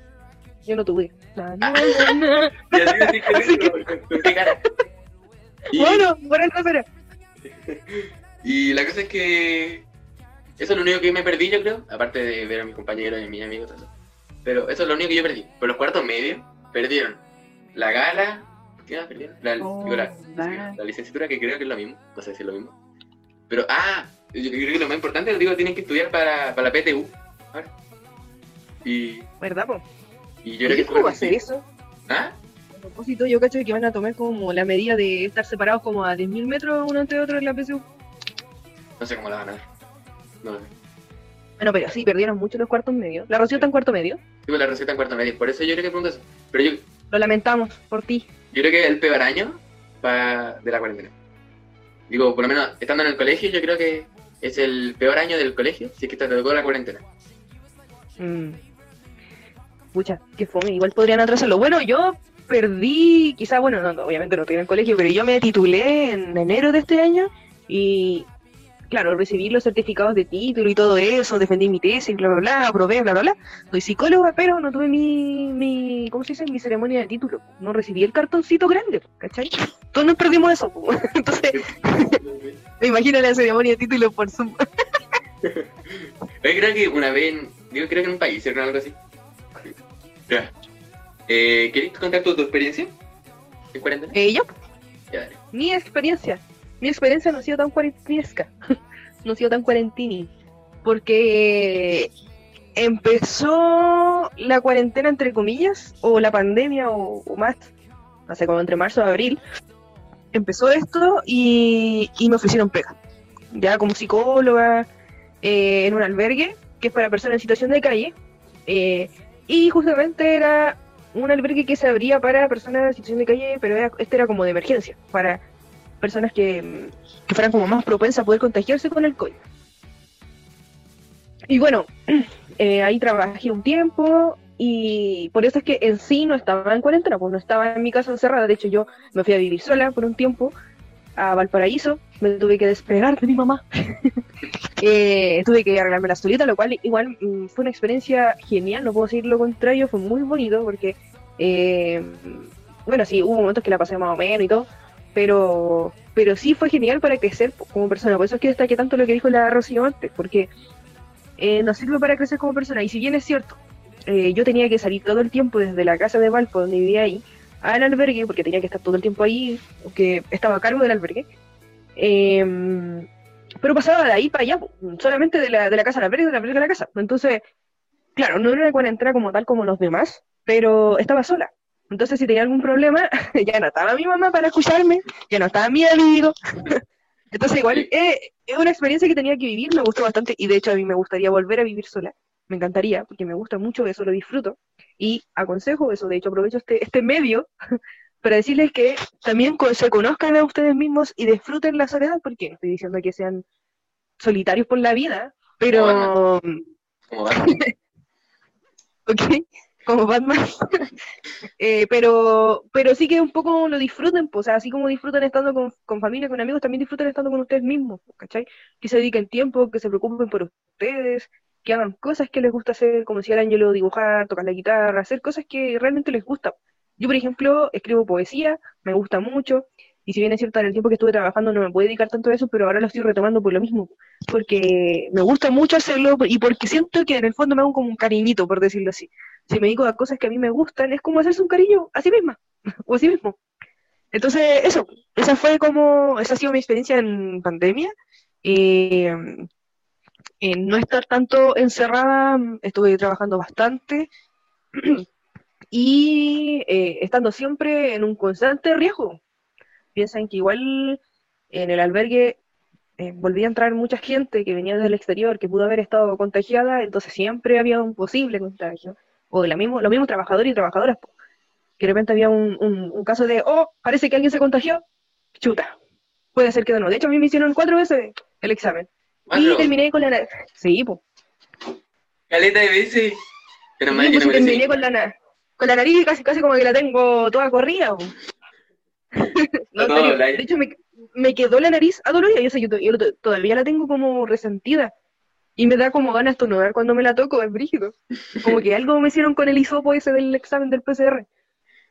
Yo no tuve. Na, na, na. Y así que Así que- con- con- con qué cara. Y, Bueno, eso era. y la cosa es que eso es lo único que me perdí, yo creo, aparte de ver a mis compañeros y a mis amigos. todo eso. Pero eso es lo único que yo perdí. Pero los cuartos medios perdieron la gala. La, Oh, la, verdad. la licenciatura, que creo que es lo mismo. No sé si es lo mismo. Pero, ah, yo creo que lo más importante, digo, tienen que estudiar para, para la PTU. ahora. Y, ¿Verdad, po? y yo creo que ¿Cómo va a difícil. eso? ¿Ah? A propósito, yo cacho que van a tomar como la medida de estar separados como a 10.000 metros uno entre otro en la PSU. No sé cómo la van a ver. No lo sé. Bueno, pero sí, perdieron mucho los cuartos medios. La Rocío está en cuarto medio. Digo, la receta en cuarto medio. Por eso yo creo que pregunto eso. Pero yo, Lo lamentamos por ti. Yo creo que el peor año de la cuarentena. Digo, por lo menos estando en el colegio, yo creo que es el peor año del colegio, si es que te tocó la cuarentena. Mm. Pucha, qué fome. Igual podrían atrasarlo. Bueno, yo perdí, quizá, bueno, no, no, obviamente no estoy en el colegio, pero yo me titulé en enero de este año y, claro, recibí los certificados de título y todo eso, defendí mi tesis, bla, bla, bla, aprobé, bla, bla, bla. Soy psicóloga, pero no tuve mi, mi, ¿cómo se dice? Mi ceremonia de título. No recibí el cartoncito grande, ¿cachai? Todos nos perdimos eso. po. Entonces, me imagino la ceremonia de título por Zoom. Yo creo que una vez, en- digo, creo que en un país hicieron algo así. Ya. Eh, ¿Querés contar tu, tu experiencia en cuarentena? Eh, yo, Ya, mi experiencia. Mi experiencia no ha sido tan cuarentinesca. no ha sido tan cuarentini. Porque empezó la cuarentena, entre comillas, o la pandemia, o, o más, no sé, como entre marzo y abril. Empezó esto y, y me ofrecieron pega. Ya como psicóloga eh, en un albergue que es para personas en situación de calle. eh, y justamente era un albergue que se abría para personas en situación de calle, pero era- este era como de emergencia, para personas que, que fueran como más propensas a poder contagiarse con el COVID. Y bueno, eh, ahí trabajé un tiempo y por eso es que en sí no estaba en cuarentena, pues no estaba en mi casa encerrada. De hecho, yo me fui a vivir sola por un tiempo a Valparaíso, me tuve que despegar de mi mamá. Eh, tuve que arreglarme la solita, lo cual igual mm, fue una experiencia genial, no puedo decir lo contrario, fue muy bonito porque, eh, bueno, sí, hubo momentos que la pasé más o menos y todo, pero, pero sí fue genial para crecer como persona. Por eso es que destaqué tanto lo que dijo la Rocío antes, porque eh, nos sirve para crecer como persona. Y si bien es cierto, eh, yo tenía que salir todo el tiempo desde la casa de Valpo, donde vivía ahí, al albergue, porque tenía que estar todo el tiempo ahí, que estaba a cargo del albergue. Eh, pero pasaba de ahí para allá, solamente de la, de la casa al albergue, de la albergue a la casa. Entonces, claro, no era una cuarentena como tal como los demás, pero estaba sola. Entonces, si tenía algún problema, ya no estaba mi mamá para escucharme, ya no estaba mi amigo. Entonces, igual, eh, es una experiencia que tenía que vivir, me gustó bastante, y de hecho a mí me gustaría volver a vivir sola. Me encantaría, porque me gusta mucho eso, lo disfruto. Y aconsejo eso, de hecho aprovecho este, este medio para decirles que también se conozcan a ustedes mismos y disfruten la soledad, porque no estoy diciendo que sean solitarios por la vida, pero... ¿Cómo va? ¿ok? Como Batman. Eh, pero, pero sí que un poco lo disfruten, pues, o sea, así como disfrutan estando con, con familia, con amigos, también disfrutan estando con ustedes mismos, ¿cachai? Que se dediquen tiempo, que se preocupen por ustedes, que hagan cosas que les gusta hacer, como decía el Ángelo, dibujar, tocar la guitarra, hacer cosas que realmente les gusta. Yo, por ejemplo, escribo poesía, me gusta mucho, y si bien es cierto, en el tiempo que estuve trabajando no me pude dedicar tanto a eso, pero ahora lo estoy retomando por lo mismo, porque me gusta mucho hacerlo y porque siento que en el fondo me hago como un cariñito, por decirlo así. Si me dedico a cosas que a mí me gustan, es como hacerse un cariño a sí misma, o a sí mismo. Entonces, eso, esa fue como, esa ha sido mi experiencia en pandemia. Eh, en no estar tanto encerrada, estuve trabajando bastante y eh, estando siempre en un constante riesgo. Piensan que igual en el albergue eh, volvía a entrar mucha gente que venía del exterior, que pudo haber estado contagiada, entonces siempre había un posible contagio. O la mismo, los mismos trabajadores y trabajadoras, po, que de repente había un, un- un caso de, oh, parece que alguien se contagió, chuta, puede ser que no. De hecho, a mí me hicieron cuatro veces el examen. Y terminé con la... na- Sí, pues. Caleta de veces. Pero Sí, que pues, no me terminé con la, con la nariz casi, casi como que la tengo toda corrida. po. No, al aire. De hecho, me, me quedó la nariz adolorida. Yo, sé, yo, yo to- todavía la tengo como resentida. Y me da como ganas de estornudar cuando me la toco, es brígido. Como que algo me hicieron con el hisopo ese del examen del PCR.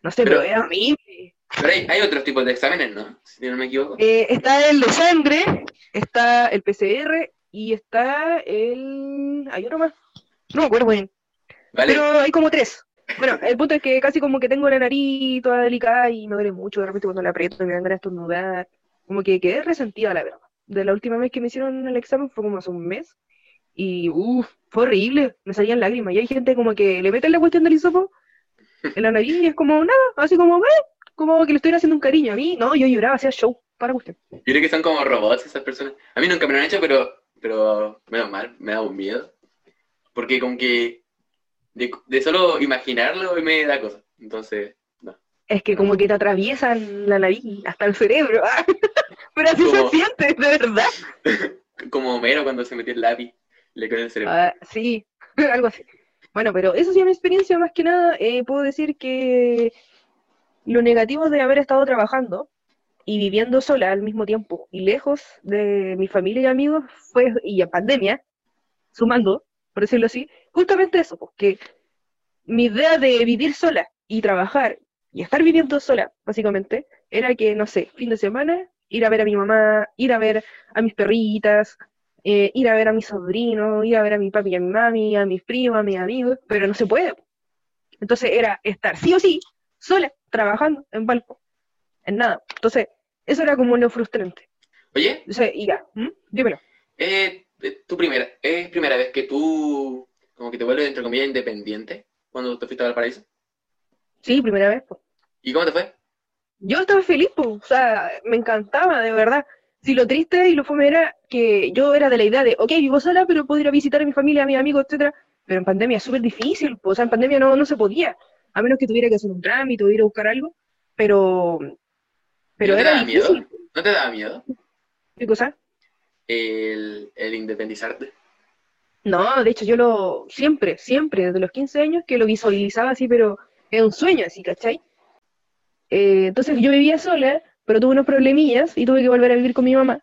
No sé, pero, Pero- es horrible. Pero hay, hay otros tipos de exámenes, ¿no? Si no me equivoco. Eh, está el de sangre, está el PCR y está el... Hay otro más. No me acuerdo bien. ¿Vale? Pero hay como tres. Bueno, el punto es que casi como que tengo la nariz toda delicada y me duele mucho de repente cuando la aprieto me dan ganas de estornudar. Como que quedé resentida, la verdad. De la última vez que me hicieron el examen fue como hace un mes. Y uff, fue horrible. Me salían lágrimas. Y hay gente como que le meten la cuestión del hisopo en la nariz y es como nada, así como, "Eh", como que le estoy haciendo un cariño. A mí, no, yo lloraba, hacía show para usted. Yo creo que son como robots esas personas. A mí nunca me lo han hecho, pero, pero menos mal, me da un miedo. Porque como que de, de solo imaginarlo me da cosa. Entonces, no. Es que como que te atraviesan la nariz hasta el cerebro. Pero así se siente, de verdad. Como Homero cuando se metió el lápiz, le quedó el cerebro. Ah, sí, algo así. Bueno, pero eso sí mi experiencia más que nada. eh, puedo decir que lo negativo de haber estado trabajando y viviendo sola al mismo tiempo y lejos de mi familia y amigos fue, y en pandemia, sumando, por decirlo así, justamente eso, porque mi idea de vivir sola y trabajar y estar viviendo sola, básicamente, era que, no sé, fin de semana, ir a ver a mi mamá, ir a ver a mis perritas, eh, ir a ver a mis sobrinos, ir a ver a mi papi y a mi mami, a mis primos, a mis amigos, pero no se puede. Entonces era estar sí o sí, sola, trabajando en Valpo, en nada. Entonces, eso era como lo frustrante. Oye, Entonces, y ya, ¿m? dímelo. eh, eh, tu primera, ¿es primera vez que tú como que te vuelves, entre comillas, independiente cuando te fuiste a Valparaíso? Sí, primera vez, pues. ¿Y cómo te fue? Yo estaba feliz, pues, o sea, me encantaba, de verdad. Sí, lo triste y lo fome era que yo era de la idea de, ok, vivo sola, pero puedo ir a visitar a mi familia, a mis amigos, etcétera. Pero en pandemia es súper difícil, pues, o sea, en pandemia no, no se podía, a menos que tuviera que hacer un trámite o ir a buscar algo, pero, pero ¿No te era daba miedo? ¿No te daba miedo ¿Qué cosa? el, el independizarte? No, de hecho yo lo, siempre, siempre, desde los 15 años que lo visualizaba así, pero era un sueño así, ¿cachai? Eh, entonces yo vivía sola, pero tuve unos problemillas y tuve que volver a vivir con mi mamá.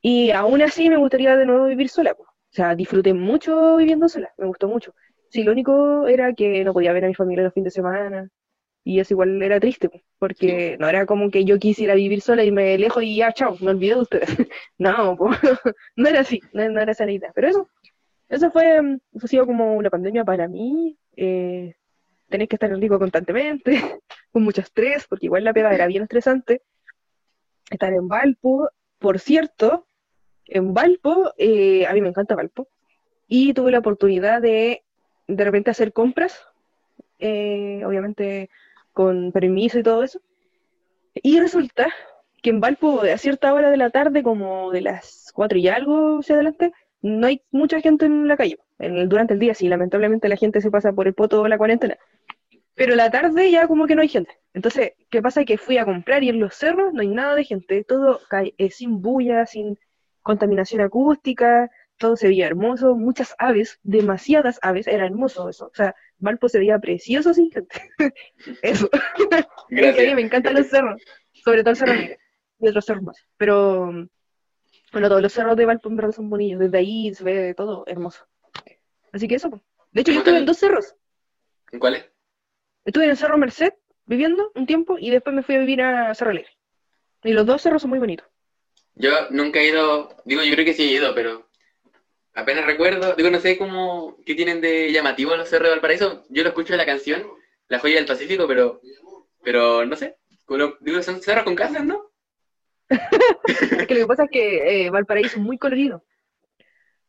Y aún así me gustaría de nuevo vivir sola. O sea, disfruté mucho viviendo sola, me gustó mucho. Sí, lo único era que no podía ver a mi familia los fines de semana. Y eso igual era triste, po, porque no era como que yo quisiera vivir sola y me lejos y ya, chao, me olvidé de ustedes. No, no era así, no, no era esa la idea. Pero eso, eso fue, eso ha sido como una pandemia para mí. Eh, tener que estar en rico constantemente, con mucho estrés, porque igual la pega era bien estresante. Estar en Valpo, por cierto, en Valpo, eh, a mí me encanta Valpo, y tuve la oportunidad de de repente hacer compras, eh, obviamente con permiso y todo eso. Y resulta que en Valpo, a cierta hora de la tarde, como de las cuatro y algo hacia adelante, no hay mucha gente en la calle. En el- durante el día sí, lamentablemente la gente se pasa por el poto de la cuarentena. Pero la tarde ya como que no hay gente. Entonces, ¿qué pasa? Que fui a comprar y en los cerros no hay nada de gente. Todo cae, eh, sin bulla, sin contaminación acústica, todo se veía hermoso, muchas aves, demasiadas aves, era hermoso eso. O sea, Valpo se veía precioso sin gente. Eso. Mí me encantan los cerros, sobre todo el Cerro y otros cerros más. Pero, bueno, todos los cerros de Valpo en verdad son bonitos. Desde ahí se ve todo hermoso. Así que eso. De hecho, yo estuve en dos cerros. ¿En cuál es? Estuve en el Cerro Merced viviendo un tiempo y después me fui a vivir a Cerro Alegre. Y los dos cerros son muy bonitos. Yo nunca he ido, digo, yo creo que sí he ido, pero apenas recuerdo, digo, no sé cómo, qué tienen de llamativo los cerros de Valparaíso. Yo lo escucho en la canción, La Joya del Pacífico, pero, pero no sé, como digo, son cerros con casas, ¿no? Es que lo que pasa es que eh, Valparaíso es muy colorido.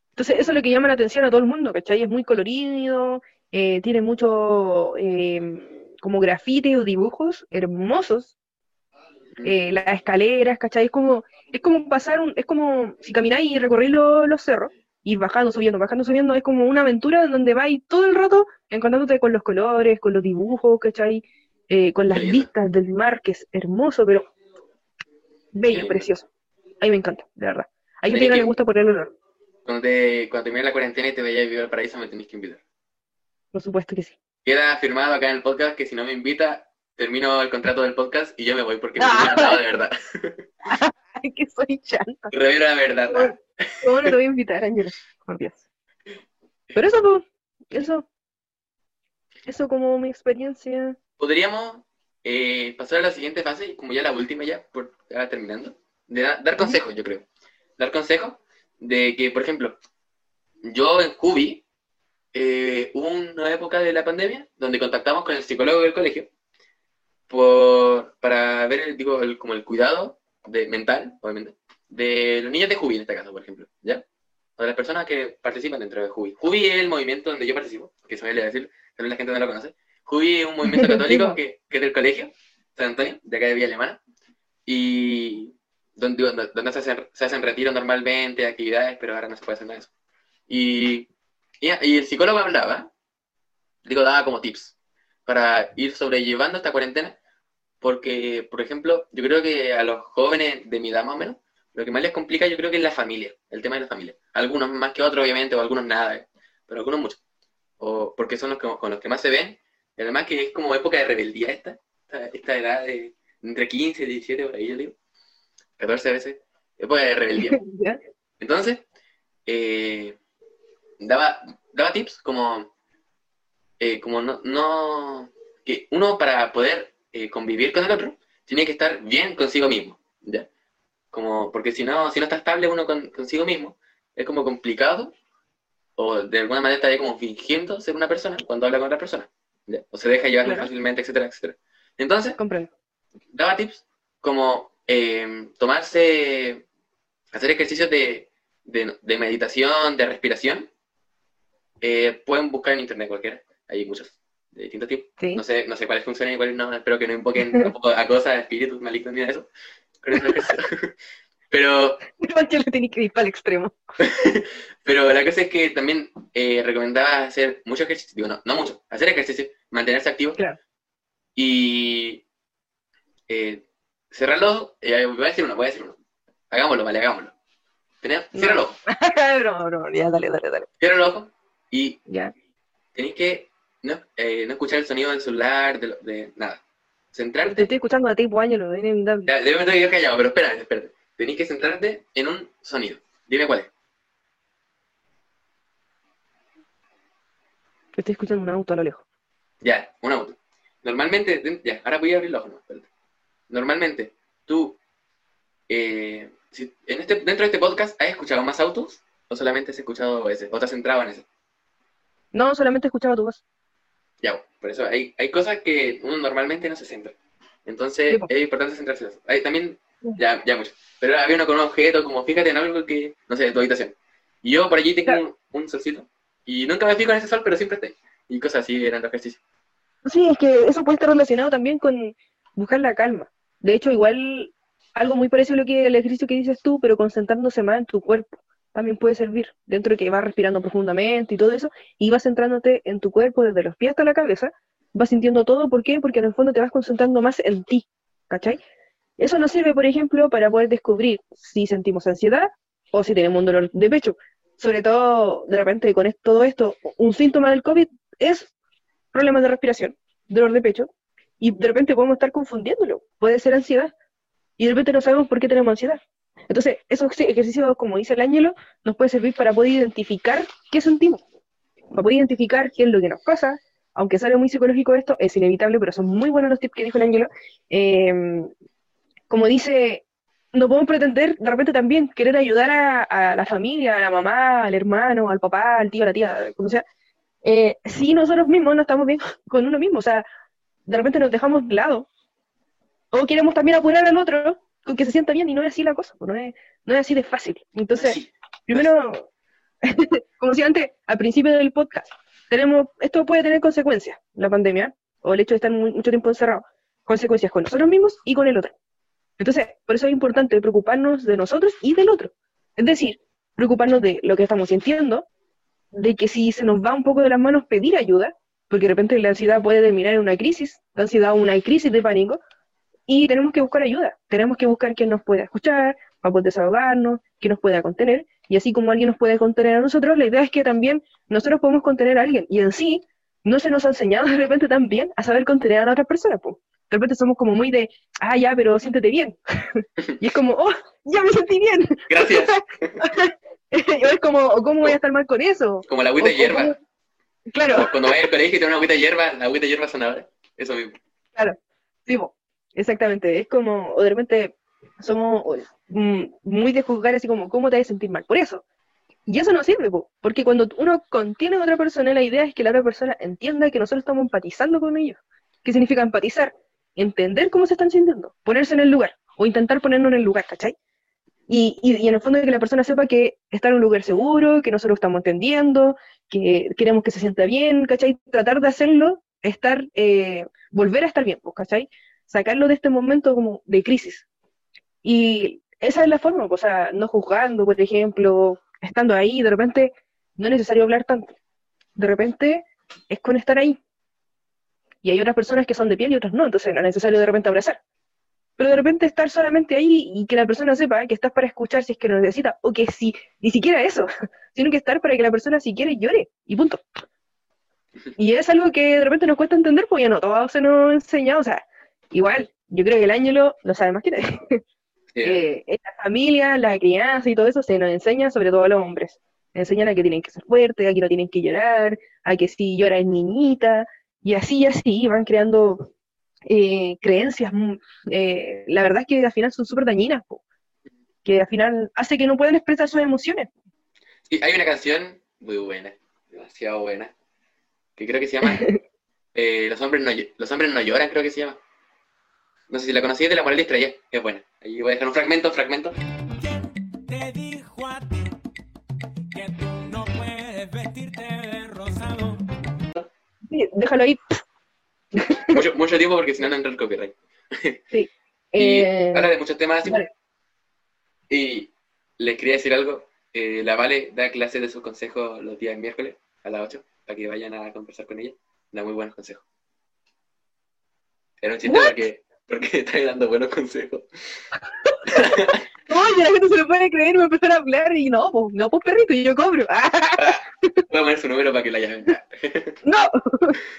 Entonces, eso es lo que llama la atención a todo el mundo, ¿cachai? Es muy colorido, eh, tiene mucho eh, como grafitis o dibujos hermosos. Eh, las escaleras, ¿cachai? Es como, es como pasar un, es como si camináis y recorréis lo- los cerros, ir bajando, subiendo, bajando, subiendo, es como una aventura en donde vais todo el rato encontrándote con los colores, con los dibujos, ¿cachai? Eh, con las vistas del mar, que es hermoso, pero bello, precioso. A mí me encanta, de verdad. Hay gente que no que- le gusta por el olor, Cuando, te, cuando termine la cuarentena y te vayas a vivir al paraíso, me tenés que invitar. Por supuesto que sí. Queda firmado acá en el podcast que si no me invita, termino el contrato del podcast y yo me voy porque me Ah. he de verdad. Ay, que soy chanta. Reviro la verdad. ¿Cómo, cómo no te voy a invitar, Ángela? Por Dios. Pero eso, po, eso. Eso como mi experiencia. Podríamos eh, pasar a la siguiente fase, como ya la última ya, por ya terminando, de da- dar consejos, yo creo. Dar consejos de que, por ejemplo, yo en Jubi eh, hubo una época de la pandemia donde contactamos con el psicólogo del colegio por, para ver, el, digo, el- como el cuidado de, mental, obviamente, de los niños de Jubi en este caso, por ejemplo, ¿ya? O de las personas que participan dentro de Jubi. Jubi es el movimiento donde yo participo, que se me olvidó decir, tal vez la gente no lo conoce. Jubi es un movimiento católico que, que es del colegio San Antonio, de acá de Villa Alemana, y donde, donde, donde se, hacen, se hacen retiros normalmente, actividades, pero ahora no se puede hacer nada de eso. Y, y, y el psicólogo hablaba, digo, daba como tips para ir sobrellevando esta cuarentena, porque, por ejemplo, yo creo que a los jóvenes de mi edad más o menos, lo que más les complica yo creo que es la familia, el tema de la familia. Algunos más que otros, obviamente, o algunos nada, ¿eh? pero algunos mucho. O porque son los que, con los que más se ven, y además que es como época de rebeldía esta, esta, esta edad de entre 15 y 17, por ahí yo digo, 14 veces, época de rebeldía. Entonces, eh, daba, daba tips como, eh, como no, no, que uno para poder eh, convivir con el otro, tiene que estar bien consigo mismo, ¿ya? Como, porque si no, si no está estable uno con, consigo mismo, es como complicado, o de alguna manera está como fingiendo ser una persona cuando habla con otra persona, ¿ya? o se deja llevar Claro. fácilmente, etcétera, etcétera. Entonces, Comprendo. daba tips como eh, tomarse, hacer ejercicios de, de, de meditación, de respiración. Eh, pueden buscar en internet cualquiera, hay muchos de distintos tipos. Sí. No sé, no sé cuáles funcionan y cuáles no, espero que no invoquen tampoco a cosas, espíritus malignos ni nada de eso. Pero que lo tenéis que ir para el extremo. Pero la cosa es que también eh, recomendaba hacer mucho ejercicio, digo, no, no mucho, hacer ejercicio, mantenerse activo Claro. y eh, cerrar los ojos, eh, voy a decir uno, voy a decir uno, hagámoslo, vale, hagámoslo. Cierra los ojos, no, no, ya, dale, dale, dale. cierra los ojos y Ya. tenéis que no, eh, no escuchar el sonido del celular, de, de nada. Te Centrarte, estoy escuchando a ti, Ángelo, es inevitable. ya, debe estar yo callado, pero espera, espérate. Tenéis que centrarte en un sonido. Dime cuál es. Estoy escuchando un auto a lo lejos. Ya, un auto. Normalmente, ya, ahora voy a abrir los ojos, no, espérate. Normalmente, tú, eh, si- en este, dentro de este podcast, ¿has escuchado más autos? ¿O solamente has escuchado ese? ¿O te has centrado en ese? No, solamente escuchaba tu voz. Ya, por eso hay, hay cosas que uno normalmente no se centra. Entonces, Sí, po. es importante centrarse en eso. Hay también, ya, ya mucho. Pero había uno con un objeto, como fíjate en algo que, no sé, de tu habitación. Y yo por allí tengo Claro. un, un solcito. Y nunca me fijo en ese sol, pero siempre está ahí. Y cosas así eran los ejercicios. Sí, es que eso puede estar relacionado también con buscar la calma. De hecho, igual algo muy parecido a lo que el ejercicio que dices tú, pero concentrándose más en tu cuerpo, también puede servir. Dentro de que vas respirando profundamente y todo eso, y vas centrándote en tu cuerpo desde los pies hasta la cabeza, vas sintiendo todo. ¿Por qué? Porque en el fondo te vas concentrando más en ti, ¿cachai? Eso nos sirve, por ejemplo, para poder descubrir si sentimos ansiedad o si tenemos un dolor de pecho. Sobre todo, de repente, con todo esto, un síntoma del COVID es problemas de respiración, dolor de pecho, y de repente podemos estar confundiéndolo. Puede ser ansiedad, y de repente no sabemos por qué tenemos ansiedad. Entonces, esos eje- ejercicios, como dice el ángelo, nos puede servir para poder identificar qué sentimos, para poder identificar qué es lo que nos pasa, aunque sale muy psicológico esto, es inevitable, pero son muy buenos los tips que dijo el ángelo. Eh, como dice, no podemos pretender de repente también querer ayudar a, a la familia, a la mamá, al hermano, al papá, al tío, a la tía, como sea, eh, si nosotros mismos no estamos bien con uno mismo, o sea, de repente nos dejamos de lado, o queremos también apurar al otro con que se sienta bien, y no es así la cosa, pues, no es, no es así de fácil. Entonces, Sí. primero, como decía antes, al principio del podcast, tenemos, esto puede tener consecuencias, la pandemia, o el hecho de estar muy- mucho tiempo encerrado, consecuencias con nosotros mismos y con el otro. Entonces, por eso es importante preocuparnos de nosotros y del otro. Es decir, preocuparnos de lo que estamos sintiendo, de que si se nos va un poco de las manos pedir ayuda, porque de repente la ansiedad puede terminar en una crisis, la ansiedad o una crisis de pánico, y tenemos que buscar ayuda, tenemos que buscar quien nos pueda escuchar, para poder desahogarnos, que nos pueda contener, y así como alguien nos puede contener a nosotros, la idea es que también nosotros podemos contener a alguien, y en sí, no se nos ha enseñado de repente también a saber contener a la otra persona, pues. De repente somos como muy de, ah, ya, pero siéntete bien. y es como, oh, ya me sentí bien. Gracias. y es como, "Oh, ¿cómo voy a estar mal con eso? Como la agüita de O- o hierba. Claro. Como Cuando vayas al colegio y te una agüita de hierba, la agüita de hierba sonadora. Eso mismo. Sí, po, exactamente. Es como, o de repente somos mm, muy de juzgar así como, ¿cómo te vas a sentir mal? Por eso. Y eso no sirve, po, porque cuando uno contiene a otra persona, la idea es que la otra persona entienda que nosotros estamos empatizando con ellos. ¿Qué significa empatizar? Entender cómo se están sintiendo, ponerse en el lugar, o intentar ponernos en el lugar, ¿cachai? Y, y, y en el fondo que la persona sepa que está en un lugar seguro, que nosotros estamos entendiendo, que queremos que se sienta bien, ¿cachai? Tratar de hacerlo, estar, eh, volver a estar bien, ¿cachai? Sacarlo de este momento como de crisis. Y esa es la forma, pues, o sea, no juzgando, por ejemplo, estando ahí, de repente no es necesario hablar tanto. De repente es con estar ahí. Y hay otras personas que son de piel y otras no, entonces no es necesario de repente abrazar. Pero de repente estar solamente ahí y que la persona sepa que estás para escuchar si es que lo necesita, o que si, ni siquiera eso, sino que estar para que la persona si quiere llore, y punto. Y es algo que de repente nos cuesta entender, porque ya no todo se nos ha enseñado, o sea, igual, yo creo que el año lo, sabe más que nadie. Sí. Eh, la familia, la crianza y todo eso se nos enseña sobre todo a los hombres. Enseñan a que tienen que ser fuertes, a que no tienen que llorar, a que si llora es niñita, y así y así van creando eh, creencias. mm, eh, la verdad es que al final son súper dañinas, po, que al final hace que no puedan expresar sus emociones. Sí, hay una canción muy buena, demasiado buena, que creo que se llama eh, los, hombres no, los hombres no lloran, creo que se llama. No sé si la conocí, es de la moral Estrella, es buena. Ahí voy a dejar un fragmento, un fragmento. ¿Quién te dijo a ti que tú no puedes vestirte de rosado? Sí, déjalo ahí. Mucho, mucho tiempo porque si no, no entra el copyright. Sí. Y Eh, habla de muchos temas así. vale. Y les quería decir algo. eh, la Vale da clases de sus consejos los días miércoles a las 8 para que vayan a conversar con ella. Da muy buenos consejos. Era un chiste What? porque, porque está dando buenos consejos. Oye, la gente se lo puede creer, me empezar a hablar y no, pues, no, pues perrito, y yo cobro. Voy a poner su número para que la llamen. no,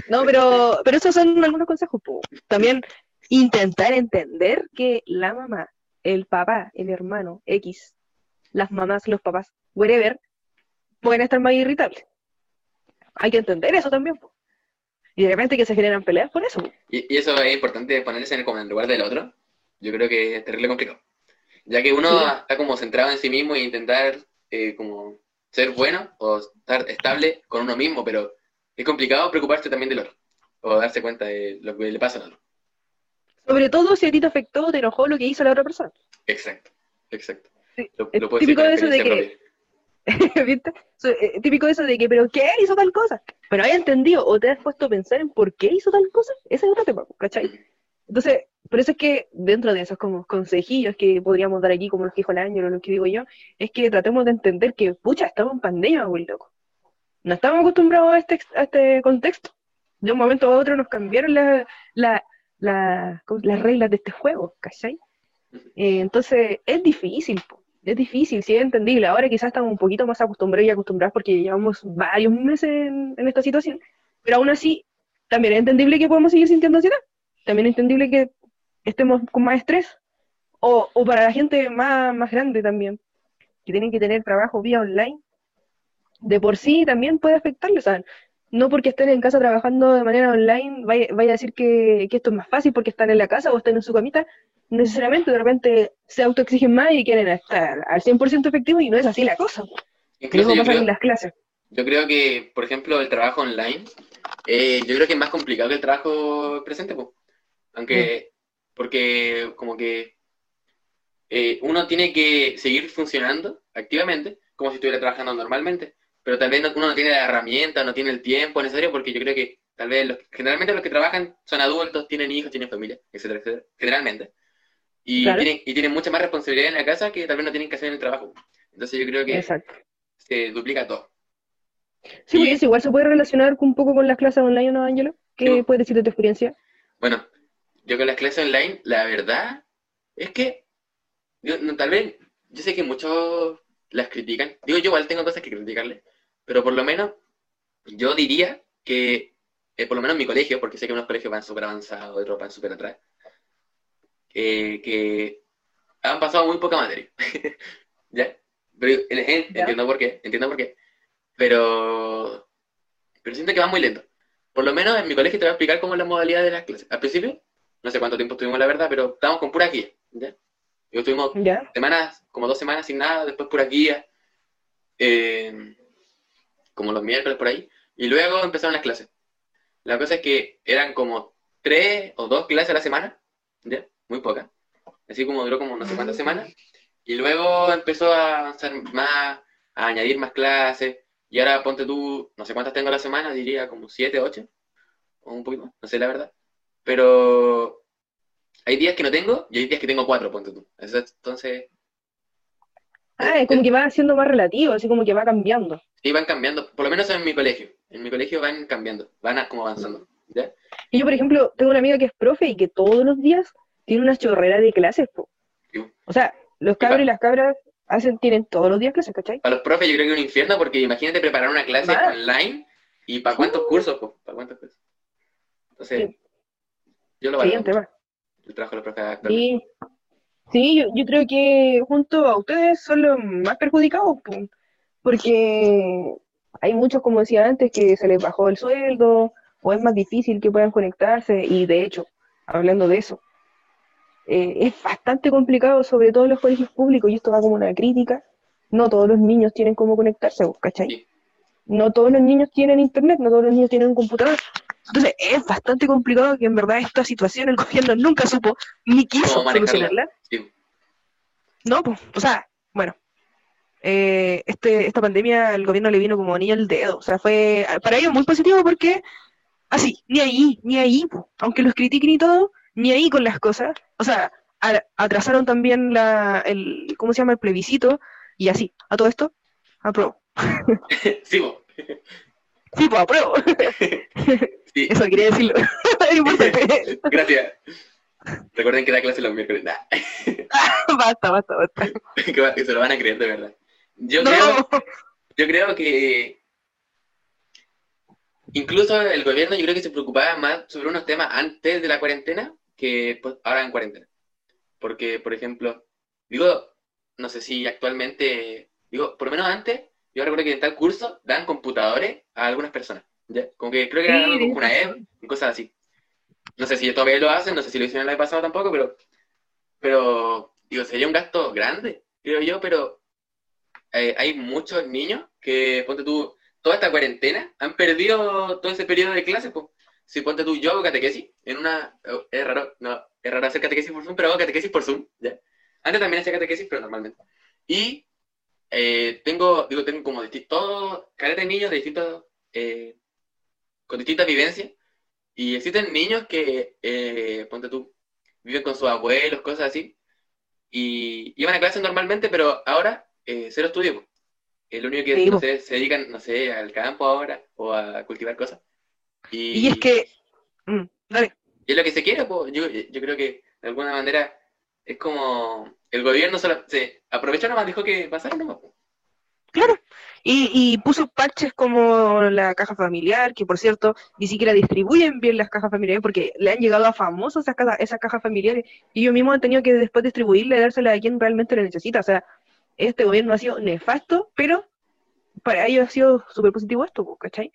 no, pero, pero esos son algunos consejos. po. También intentar entender que la mamá, el papá, el hermano, X, las mamás, los papás, whatever, pueden estar más irritables. Hay que entender eso también. po. Y de repente que se generan peleas por eso. Y, y eso es importante ponerse en el, como en el lugar del otro. Yo creo que es terrible complicado. Ya que uno Sí. está como centrado en sí mismo e intentar eh, como ser bueno o estar estable con uno mismo, pero es complicado preocuparse también del otro. O darse cuenta de lo que le pasa al otro. Sobre todo si a ti te afectó o te enojó lo que hizo la otra persona. Exacto, exacto. Sí, Lo, lo puedo típico decir de eso de propia. ¿Viste? Eh, típico de eso de que, pero ¿qué hizo tal cosa? Pero hay entendido o te has puesto a pensar en por qué hizo tal cosa, ese es otro tema, ¿cachai? Entonces, por eso es que dentro de esos como consejillos que podríamos dar aquí, como los que dijo el Ángel o los que digo yo, es que tratemos de entender que, pucha, estamos en pandemia, güey, loco. No estamos acostumbrados a este, a este contexto. De un momento a otro nos cambiaron la, la, la- ¿cómo- las reglas de este juego, ¿cachai? Eh, entonces, es difícil. Es difícil, sí es entendible. Ahora quizás estamos un poquito más acostumbrados y acostumbrados porque llevamos varios meses en, esta situación, pero aún así, también es entendible que podemos seguir sintiendo ansiedad. También es entendible que estemos con más estrés. O, para la gente más, grande también, que tienen que tener trabajo vía online, de por sí también puede afectarles. O sea, no porque estén en casa trabajando de manera online, vaya, a decir que esto es más fácil porque están en la casa o están en su camita, necesariamente de repente se autoexigen más y quieren estar al 100% efectivos y no es así la cosa. Incluso yo creo, en las clases. yo creo que, por ejemplo, el trabajo online, eh, yo creo que es más complicado que el trabajo presente, po. aunque, porque como que eh, uno tiene que seguir funcionando activamente, como si estuviera trabajando normalmente, pero tal vez no- uno no tiene la herramienta, no tiene el tiempo necesario, porque yo creo que tal vez los, generalmente los que trabajan son adultos, tienen hijos, tienen familia, etcétera, etcétera, generalmente. Y, Claro. tienen, y tienen mucha más responsabilidad en la casa que tal vez no tienen que hacer en el trabajo. Entonces yo creo que Exacto. se duplica todo. Sí, porque eso igual se puede relacionar un poco con las clases online, ¿no, Ángelo? ¿Qué Sí. puedes decir de tu experiencia? Bueno, yo con las clases online, la verdad es que yo, no, tal vez, yo sé que muchos las critican. Digo, yo igual tengo cosas que criticarle, pero por lo menos yo diría que, eh, por lo menos en mi colegio, porque sé que unos colegios van súper avanzados, otros van súper atrás, eh, que han pasado muy poca materia. ¿Ya? Pero en- en- Ya. entiendo por qué, entiendo por qué. Pero, pero siento que va muy lento. Por lo menos en mi colegio te voy a explicar cómo es la modalidad de las clases. Al principio, no sé cuánto tiempo estuvimos la verdad, pero estábamos con pura guía. ¿ya? Y estuvimos ¿Ya? semanas, como dos semanas sin nada, después pura guía, eh, como los miércoles por ahí, y luego empezaron las clases. La cosa es que eran como tres o dos clases a la semana, ¿ya? Muy pocas, así como duró como no sé cuántas semanas, y luego empezó a avanzar más, a añadir más clases, y ahora ponte tú, no sé cuántas tengo a la semana, diría como siete, ocho, o un poquito más, no sé la verdad, pero hay días que no tengo y hay días que tengo cuatro, ponte tú. Entonces, Ah, es como que va siendo más relativo, así como que va cambiando. sí van cambiando, por lo menos en mi colegio. En mi colegio van cambiando, van como avanzando. ¿ya? Y yo, por ejemplo, tengo una amiga que es profe y que todos los días tiene una chorrera de clases, po. Sí. O sea, los cabros y las cabras hacen, tienen todos los días clases, ¿cachai? Para los profes yo creo que es un infierno porque imagínate preparar una clase Más. online y para cuántos cursos, pues, para cuántos cursos. Entonces, Sí. yo lo Sí, valoro mucho, el trabajo de los profes actualmente. Sí, sí yo, yo creo que junto a ustedes son los más perjudicados, po, porque hay muchos, como decía antes, que se les bajó el sueldo o es más difícil que puedan conectarse y de hecho, hablando de eso, eh, es bastante complicado, sobre todo en los colegios públicos, y esto va como una crítica, no todos los niños tienen cómo conectarse, ¿cachai? No todos los niños tienen internet, no todos los niños tienen un computador. Entonces es bastante complicado que en verdad esta situación el gobierno nunca supo ni quiso solucionarla. Sí. No, pues, o sea, bueno, eh, este, esta pandemia el gobierno le vino como anillo al dedo, o sea, fue para ellos muy positivo porque así, ni ahí, ni ahí, po. aunque los critiquen y todo, ni ahí con las cosas, o sea, a- atrasaron también la, el, ¿cómo se llama? El plebiscito y así, a todo esto, apruebo. Sí, po. Sí, pues apruebo. Sí. Eso quería decirlo. Gracias. Recuerden que da clase los miércoles. Nah. basta, basta, basta. que se lo van a creer de verdad. Yo No, creo, yo creo que incluso el gobierno yo creo que se preocupaba más sobre unos temas antes de la cuarentena que pues, ahora en cuarentena. Porque, por ejemplo, digo, no sé si actualmente, digo, por lo menos antes, yo recuerdo que en tal curso dan computadores a algunas personas. ¿ya? Como que creo que era Sí, una E cosas así. No sé si todavía lo hacen, no sé si lo hicieron el año pasado tampoco, pero, pero digo, sería un gasto grande, creo yo, pero eh, hay muchos niños que, ponte tú, toda esta cuarentena han perdido todo ese periodo de clase, pues. Si ponte tú, yo hago catequesis, en una, oh, es raro, no, es raro hacer catequesis por Zoom, pero hago catequesis por Zoom, ¿ya? Antes también hacía catequesis, pero normalmente. Y eh, tengo, digo, tengo como disti- todo, caleta de niños de distintos, eh, con distintas vivencias, y existen niños que, eh, ponte tú, viven con sus abuelos, cosas así, y iban a clases normalmente, pero ahora eh, cero estudio. El único que Sí, no sé, se dedican, no sé, al campo ahora o a cultivar cosas. Y, Y es que. mm, dale. y es lo que se quiere, pues. Yo, yo creo que de alguna manera es como el gobierno solo se aprovechó nomás, dijo que pasara nomás. Claro. Y, y puso parches como la caja familiar, que por cierto, ni siquiera distribuyen bien las cajas familiares porque le han llegado a famosos esas cajas, esas cajas familiares y ellos mismos han tenido que después distribuirle y dárselas a quien realmente lo necesita. O sea, este gobierno ha sido nefasto, pero para ellos ha sido súper positivo esto, ¿cachai?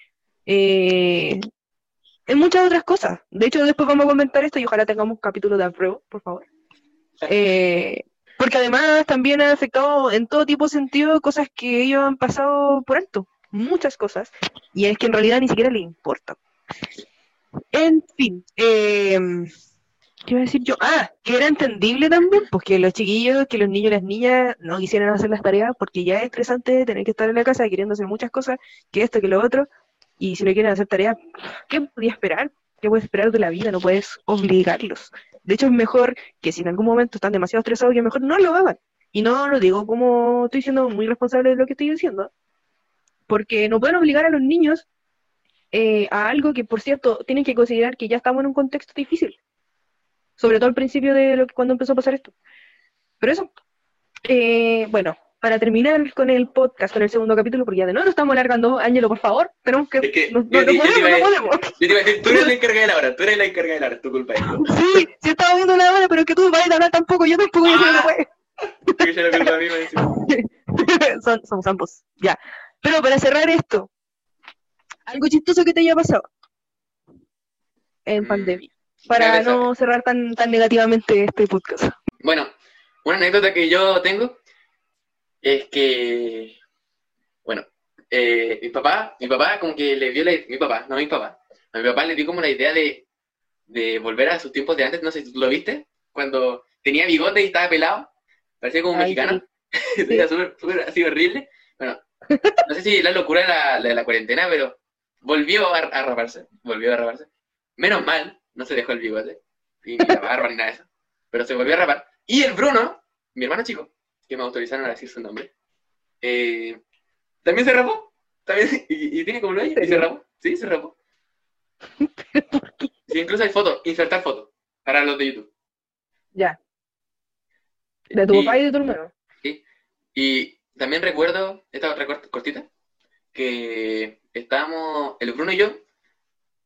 Eh, en muchas otras cosas. De hecho, después vamos a comentar esto y ojalá tengamos un capítulo de apruebo, por favor. Eh, porque además también ha afectado en todo tipo de sentido cosas que ellos han pasado por alto, muchas cosas, y es que en realidad ni siquiera les importa. En fin, eh, ¿qué iba a decir yo? Ah, que era entendible también, pues que los chiquillos, que los niños y las niñas no quisieran hacer las tareas porque ya es estresante tener que estar en la casa queriendo hacer muchas cosas, que esto, que lo otro, y si no quieren hacer tareas, ¿qué podía esperar? ¿Qué puedes esperar de la vida? No puedes obligarlos. De hecho, es mejor que si en algún momento están demasiado estresados, que mejor no lo hagan. Y no lo digo como estoy siendo muy responsable de lo que estoy diciendo, porque no pueden obligar a los niños eh, a algo que, por cierto, tienen que considerar que ya estamos en un contexto difícil. Sobre todo al principio de lo que cuando empezó a pasar esto. Pero eso, eh, bueno, para terminar con el podcast, con el segundo capítulo, porque ya de nuevo estamos alargando, Ángelo, por favor, tenemos que... Es que no, no- yo no podemos, yo no iba a- podemos. Yo te iba a decir, tú eres la encargada de la hora, tú eres la encargada de la hora, tu culpa. Sí, sí estaba viendo la hora, pero es que tú vayas a hablar tampoco, yo tampoco voy a decir Ah. que Porque yo la culpa a mí me. Son, somos ambos, ya. Pero para cerrar esto, algo chistoso que te haya pasado en Mm, pandemia, para no cerrar tan, tan negativamente este podcast. Bueno, una anécdota que yo tengo es que, bueno, eh, mi papá, mi papá como que le dio la, mi papá, no mi papá, a mi papá le dio como la idea de, de volver a sus tiempos de antes, no sé si tú lo viste, cuando tenía bigote y estaba pelado, parecía como un Ay, mexicano, era súper, súper así horrible, bueno, no sé si la locura de la, de la cuarentena, pero volvió a, a raparse, volvió a raparse, menos mal, no se dejó el bigote, ni la barba ni nada de eso, pero se volvió a rapar, y el Bruno, mi hermano chico, que me autorizaron a decir su nombre, eh, también se rapó. También, y, y tiene como lo ¿En y se rapó. Sí, se rapó. Sí, incluso hay fotos, insertar fotos para los de YouTube. Ya, de tu Y- papá y de tu hermano. Y también recuerdo, esta otra cort- cortita, que estábamos el Bruno y yo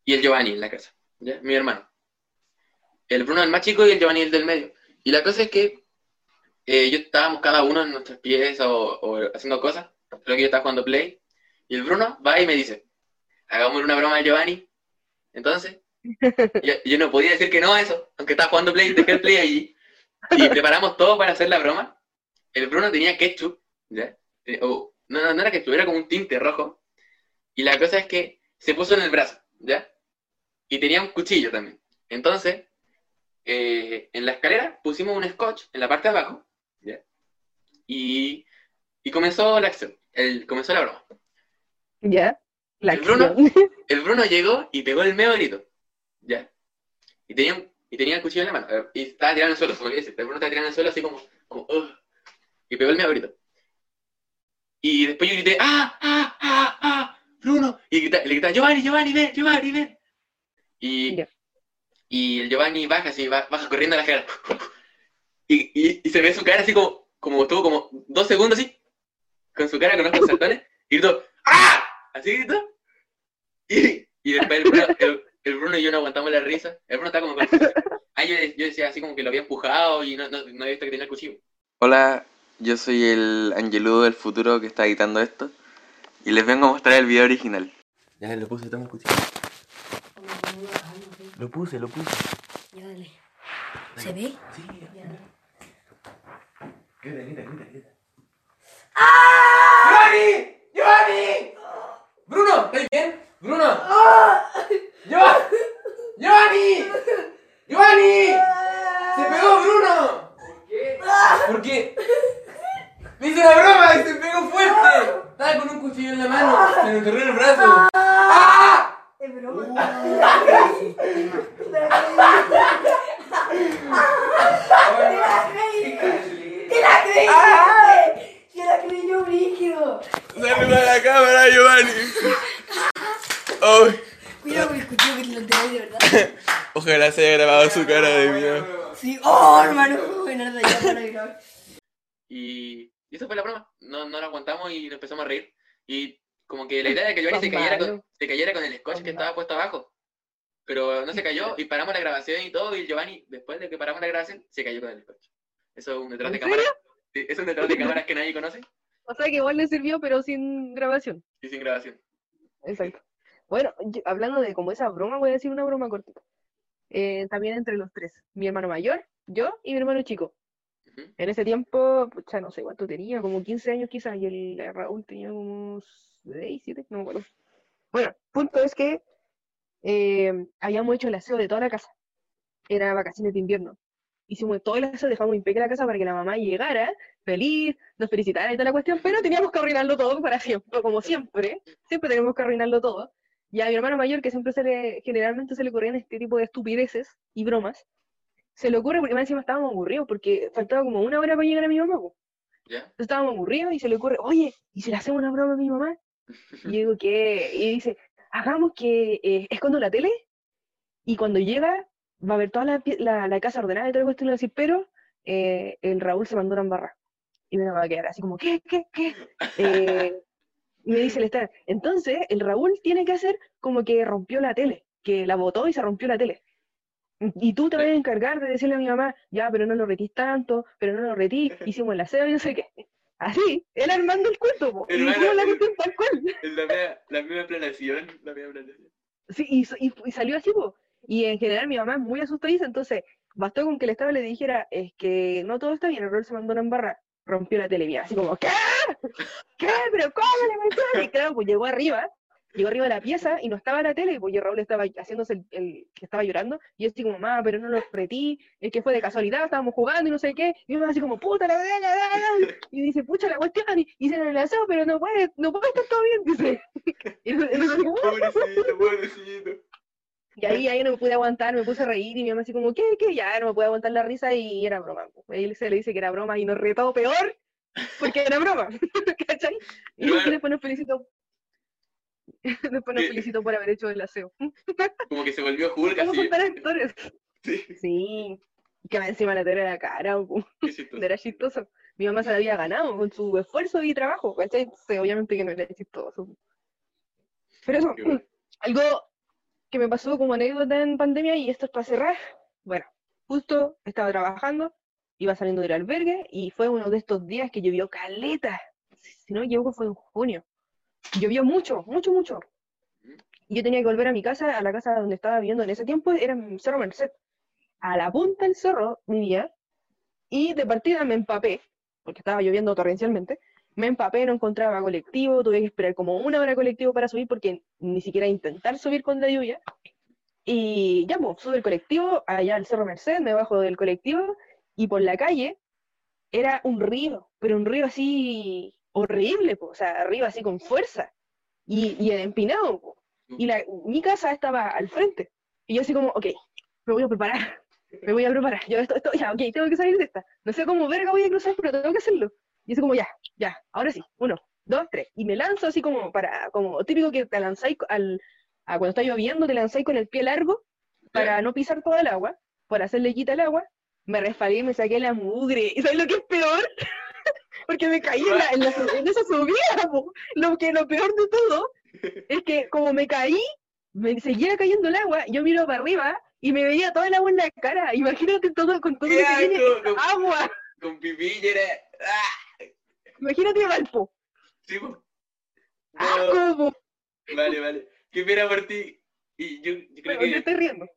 y el Giovanni en la casa, ¿ya? Mi hermano. El Bruno el más chico y el Giovanni el del medio. Y la cosa es que eh, yo estábamos cada uno en nuestras piezas o, o haciendo cosas. Creo que yo estaba jugando Play. Y el Bruno va y me dice, hagamos una broma al Giovanni. Entonces, yo, yo no podía decir que no a eso, aunque estaba jugando Play, dejé el Play allí. Y preparamos todo para hacer la broma. El Bruno tenía ketchup, ¿ya? Eh, o- no, no, no era ketchup, era como un tinte rojo. Y la cosa es que se puso en el brazo, ¿ya? y tenía un cuchillo también. Entonces, eh, en la escalera pusimos un scotch en la parte de abajo. Y, y comenzó la acción, el, comenzó la broma. ¿Ya? La El Bruno. El Bruno llegó y pegó el medio grito, ¿ya? Y tenía, un- y tenía el cuchillo en la mano, eh, y estaba tirado en el suelo, el Bruno estaba tirado en el suelo así como, como y pegó el medio grito. Y después yo grité, ¡ah, ah, ah, ah! ¡Bruno! Y grita- le gritaba, Giovanni, Giovanni, ven, Giovanni, ven. Y, y el Giovanni baja así, ba- baja corriendo a la. Y, y, y se ve su cara así como, como estuvo como dos segundos así, con su cara con ojos saltones, y gritó, ¡ah! Así gritó. Y, y después el Bruno, el, el Bruno y yo no aguantamos la risa. El Bruno estaba como con... Ah, yo, yo decía así como que lo había empujado y no, no, no había visto que tenía el cuchillo. Hola, yo soy el Angeludo del futuro que está editando esto y les vengo a mostrar el video original. Ya lo puse, toma el cuchillo. Lo puse, lo puse. Ya dale. ¿Se ve? Sí, Ya. Grita, grita, grita, grita. ¡Giovanni! ¡Giovanni! ¡Bruno! ¿Estás bien? ¡Bruno! ¡Giovanni! ¡Giovanni! ¡Giovanni! ¡Se pegó Bruno! ¿Por qué? Porque me hizo una broma y se pegó fuerte. Estaba con un cuchillo en la mano, se me enterró en el brazo. ¡Ah! Es broma. ¡Que la creíste! ¡Que la creyó brígido! ¡Saluda a la cámara, Giovanni! Ay, Cuidado con el cuchillo que te lo enteráis de verdad. ojalá se haya grabado su cara de miedo. Sí. ¡Oh, hermano! Ya para grabar. Y, y eso fue la broma. No, no lo aguantamos y nos empezamos a reír. Y como que la idea era que Giovanni se cayera, con, se cayera con el scotch que estaba puesto abajo. Pero no se cayó y paramos la grabación y todo. Y Giovanni, después de que paramos la grabación, se cayó con el scotch. Eso es un detrás de ¿En cámaras. Sí, es un detrás de cámaras que nadie conoce O sea que igual le sirvió, pero sin grabación. y sin grabación. Exacto. Bueno, yo- hablando de como esa broma, voy a decir una broma cortita. Eh, también entre los tres. Mi hermano mayor, yo y mi hermano chico. En ese tiempo, pucha, no sé cuánto tenía, como 15 años quizás, y el Raúl tenía como 6, 7, no me acuerdo. Bueno, punto es que eh, habíamos hecho el aseo de toda la casa. Era vacaciones de invierno. Hicimos todo el aseo, dejamos impecable la casa para que la mamá llegara, feliz, nos felicitara y toda la cuestión, pero teníamos que arruinarlo todo para siempre, como siempre. Siempre tenemos que arruinarlo todo. Y a mi hermano mayor, que siempre se le, generalmente se le ocurrían este tipo de estupideces y bromas, se le ocurre, porque más encima estábamos aburridos, porque faltaba como una hora para llegar a mi mamá. ¿Ya? Entonces estábamos aburridos y se le ocurre, oye, ¿y si le hacemos una broma a mi mamá? Y digo, ¿qué? Y dice, hagamos que eh, escondo la tele y cuando llega va a ver toda la, la, la casa ordenada y todo el cuestión y decir, pero eh, el Raúl se mandó una embarra. Y me va a quedar así como, ¿qué? ¿Qué? ¿Qué? Eh, y me dice el Star, entonces el Raúl tiene que hacer como que rompió la tele, que la botó y se rompió la tele. Y tú te vas a encargar de decirle a mi mamá, ya, pero no lo retís tanto, pero no lo retís, hicimos el aseo y no sé qué. Así, él armando el cuento, po, y hicimos la cuestión tal cual. La, mea- la misma planación. La misma planación. Sí, y, y, y salió así, po. Y en general mi mamá es muy asustadiza, entonces bastó con que el Estado le dijera, es que no todo está bien, el Raúl se mandó una embarra, rompió la tele, mía, así como, ¿qué? ¿Qué? ¿Pero cómo le? Y claro, pues llegó arriba, llegó arriba de la pieza y no estaba la tele, pues y Raúl estaba haciéndose el, el que estaba llorando, y yo así como, mamá, pero no lo retí, es que fue de casualidad, estábamos jugando y no sé qué, y mi mamá así como, puta la verdad, la y dice, pucha la cuestión, y hicieron el aseo, pero no puede, no puede estar todo bien, dice. Y así como, Pobrecito, pobrecito. Y ahí, ahí no me pude aguantar, me puse a reír y mi mamá así como, ¿qué? ¿Qué? Ya no me pude aguantar la risa y era broma. Él se le dice que era broma y nos retó peor porque era broma. ¿Cachai? Y Claro. después nos felicitó. Después nos felicitó por haber hecho el aseo. Como que se volvió Hulk ¿Cómo así. actores? Sí, Sí. Que encima la tele era cara, era chistoso. Mi mamá se la había ganado con su esfuerzo y trabajo, ¿cachai? Entonces, obviamente que no era chistoso. Pero eso, algo que me pasó como anécdota en pandemia, y esto es para cerrar. Bueno, justo estaba trabajando, iba saliendo del albergue, y fue uno de estos días que llovió caleta. Si no me equivoco, fue en junio. Llovió mucho, mucho, mucho. Yo tenía que volver a mi casa, a la casa donde estaba viviendo en ese tiempo, era en Cerro Merced. A la punta del cerro vivía, y de partida me empapé, porque estaba lloviendo torrencialmente, me empapé, no encontraba colectivo, tuve que esperar como una hora colectivo para subir porque ni siquiera intentar subir con la lluvia. Y ya, pues, subo el colectivo, allá al Cerro Merced, me bajo del colectivo, y por la calle era un río, pero un río así horrible, po, o sea, arriba así con fuerza, y, y empinado, po. y la, mi casa estaba al frente, y yo así como, ok, me voy a preparar, me voy a preparar, yo esto, esto, ya, ok, tengo que salir de esta, no sé cómo verga voy a cruzar, pero tengo que hacerlo, y así como, ya, ya, ahora sí, uno, dos, tres, y me lanzo así como para, como típico que te lanzáis al, a cuando está lloviendo, te lanzáis con el pie largo, para no pisar todo el agua, por hacerle quita el agua, me resbalé y me saqué la mugre. ¿Y sabes lo que es peor? Porque me caí en, la- en la- en esa subida. po. Lo que lo peor de todo es que como me caí, me seguía cayendo el agua, yo miro para arriba y me veía todo el agua en la cara. Imagínate todo con todo. Con- agua. Con pipí era. ¡Ah! Imagínate Valpo. Sí, po. Ah, ¿cómo? Vale, vale. Qué pena por ti. Y yo, yo creo Pero que. estoy riendo.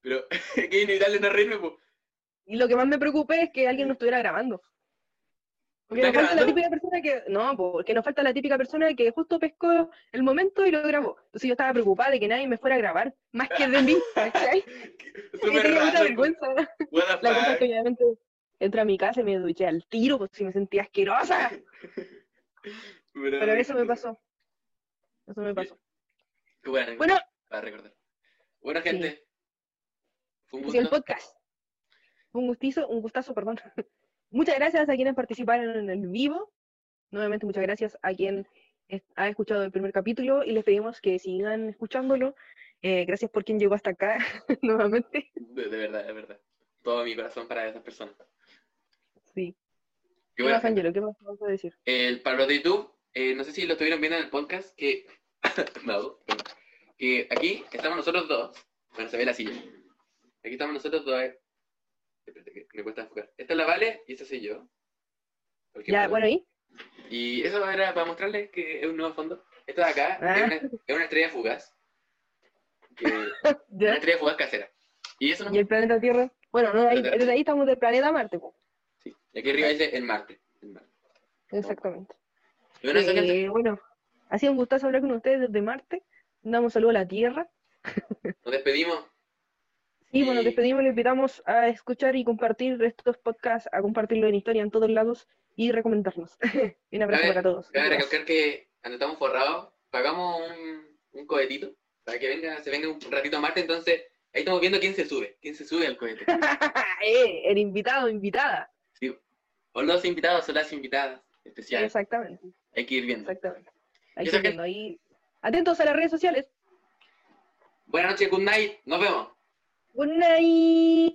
Pero que inevitable no reírme, po. Y lo que más me preocupé es que alguien no estuviera grabando. Porque nos ¿Estás falta la típica persona que. No, porque nos falta la típica persona que justo pescó el momento y lo grabó. Entonces yo estaba preocupada de que nadie me fuera a grabar, más que de mí, ¿cachai? Y Súper tenía mucha vergüenza. La cosa es que obviamente entré a mi casa y me duché al tiro, pues si me sentía asquerosa. Pero eso me pasó. Eso me pasó. Qué buena Bueno, para recordar. Bueno, gente. Fue un es el gusto. podcast. Un gustizo, un gustazo, perdón. Muchas gracias a quienes participaron en el vivo. Nuevamente, muchas gracias a quien ha escuchado el primer capítulo y les pedimos que sigan escuchándolo. Eh, gracias por quien llegó hasta acá nuevamente. De, de verdad, de verdad. Todo mi corazón para esas personas. Sí. Qué ¿Qué buena más. Angelo? ¿Qué más vas a decir? El, para los de YouTube, eh, no sé si lo estuvieron viendo en el podcast, que, perdón. que aquí estamos nosotros dos. Bueno, se ve la silla. Aquí estamos nosotros dos. eh. Espérate, que me cuesta enfocar. Esta es la Vale y esta soy yo. Ya, bueno, ¿y? Y eso era para mostrarles que es un nuevo fondo. Esta de acá Ah. es, una, es una estrella fugaz. Que- una estrella fugaz casera. Y eso no. ¿Y el planeta Tierra? Bueno, no, ahí- desde ahí estamos del planeta Marte, pues. Y aquí arriba dice el Marte. El Marte. Exactamente. Bueno, Eh, bueno, ha sido un gustazo hablar con ustedes desde Marte. Damos un saludo a la Tierra. nos despedimos. Sí, bueno, Y- despedimos, le invitamos a escuchar y compartir estos podcasts, a compartirlo en historia en todos lados y recomendarnos. un abrazo para todos. Cabe recalcar que cuando estamos forrados, pagamos un, un cohetito para que venga, se venga un ratito a Marte, entonces ahí estamos viendo quién se sube, quién se sube al cohete. eh, el invitado, invitada. O los invitados o las invitadas especiales. Exactamente, Hay que ir viendo. exactamente. Hay que ir viendo. Atentos a las redes sociales. Buenas noches, good night, nos vemos. Good night.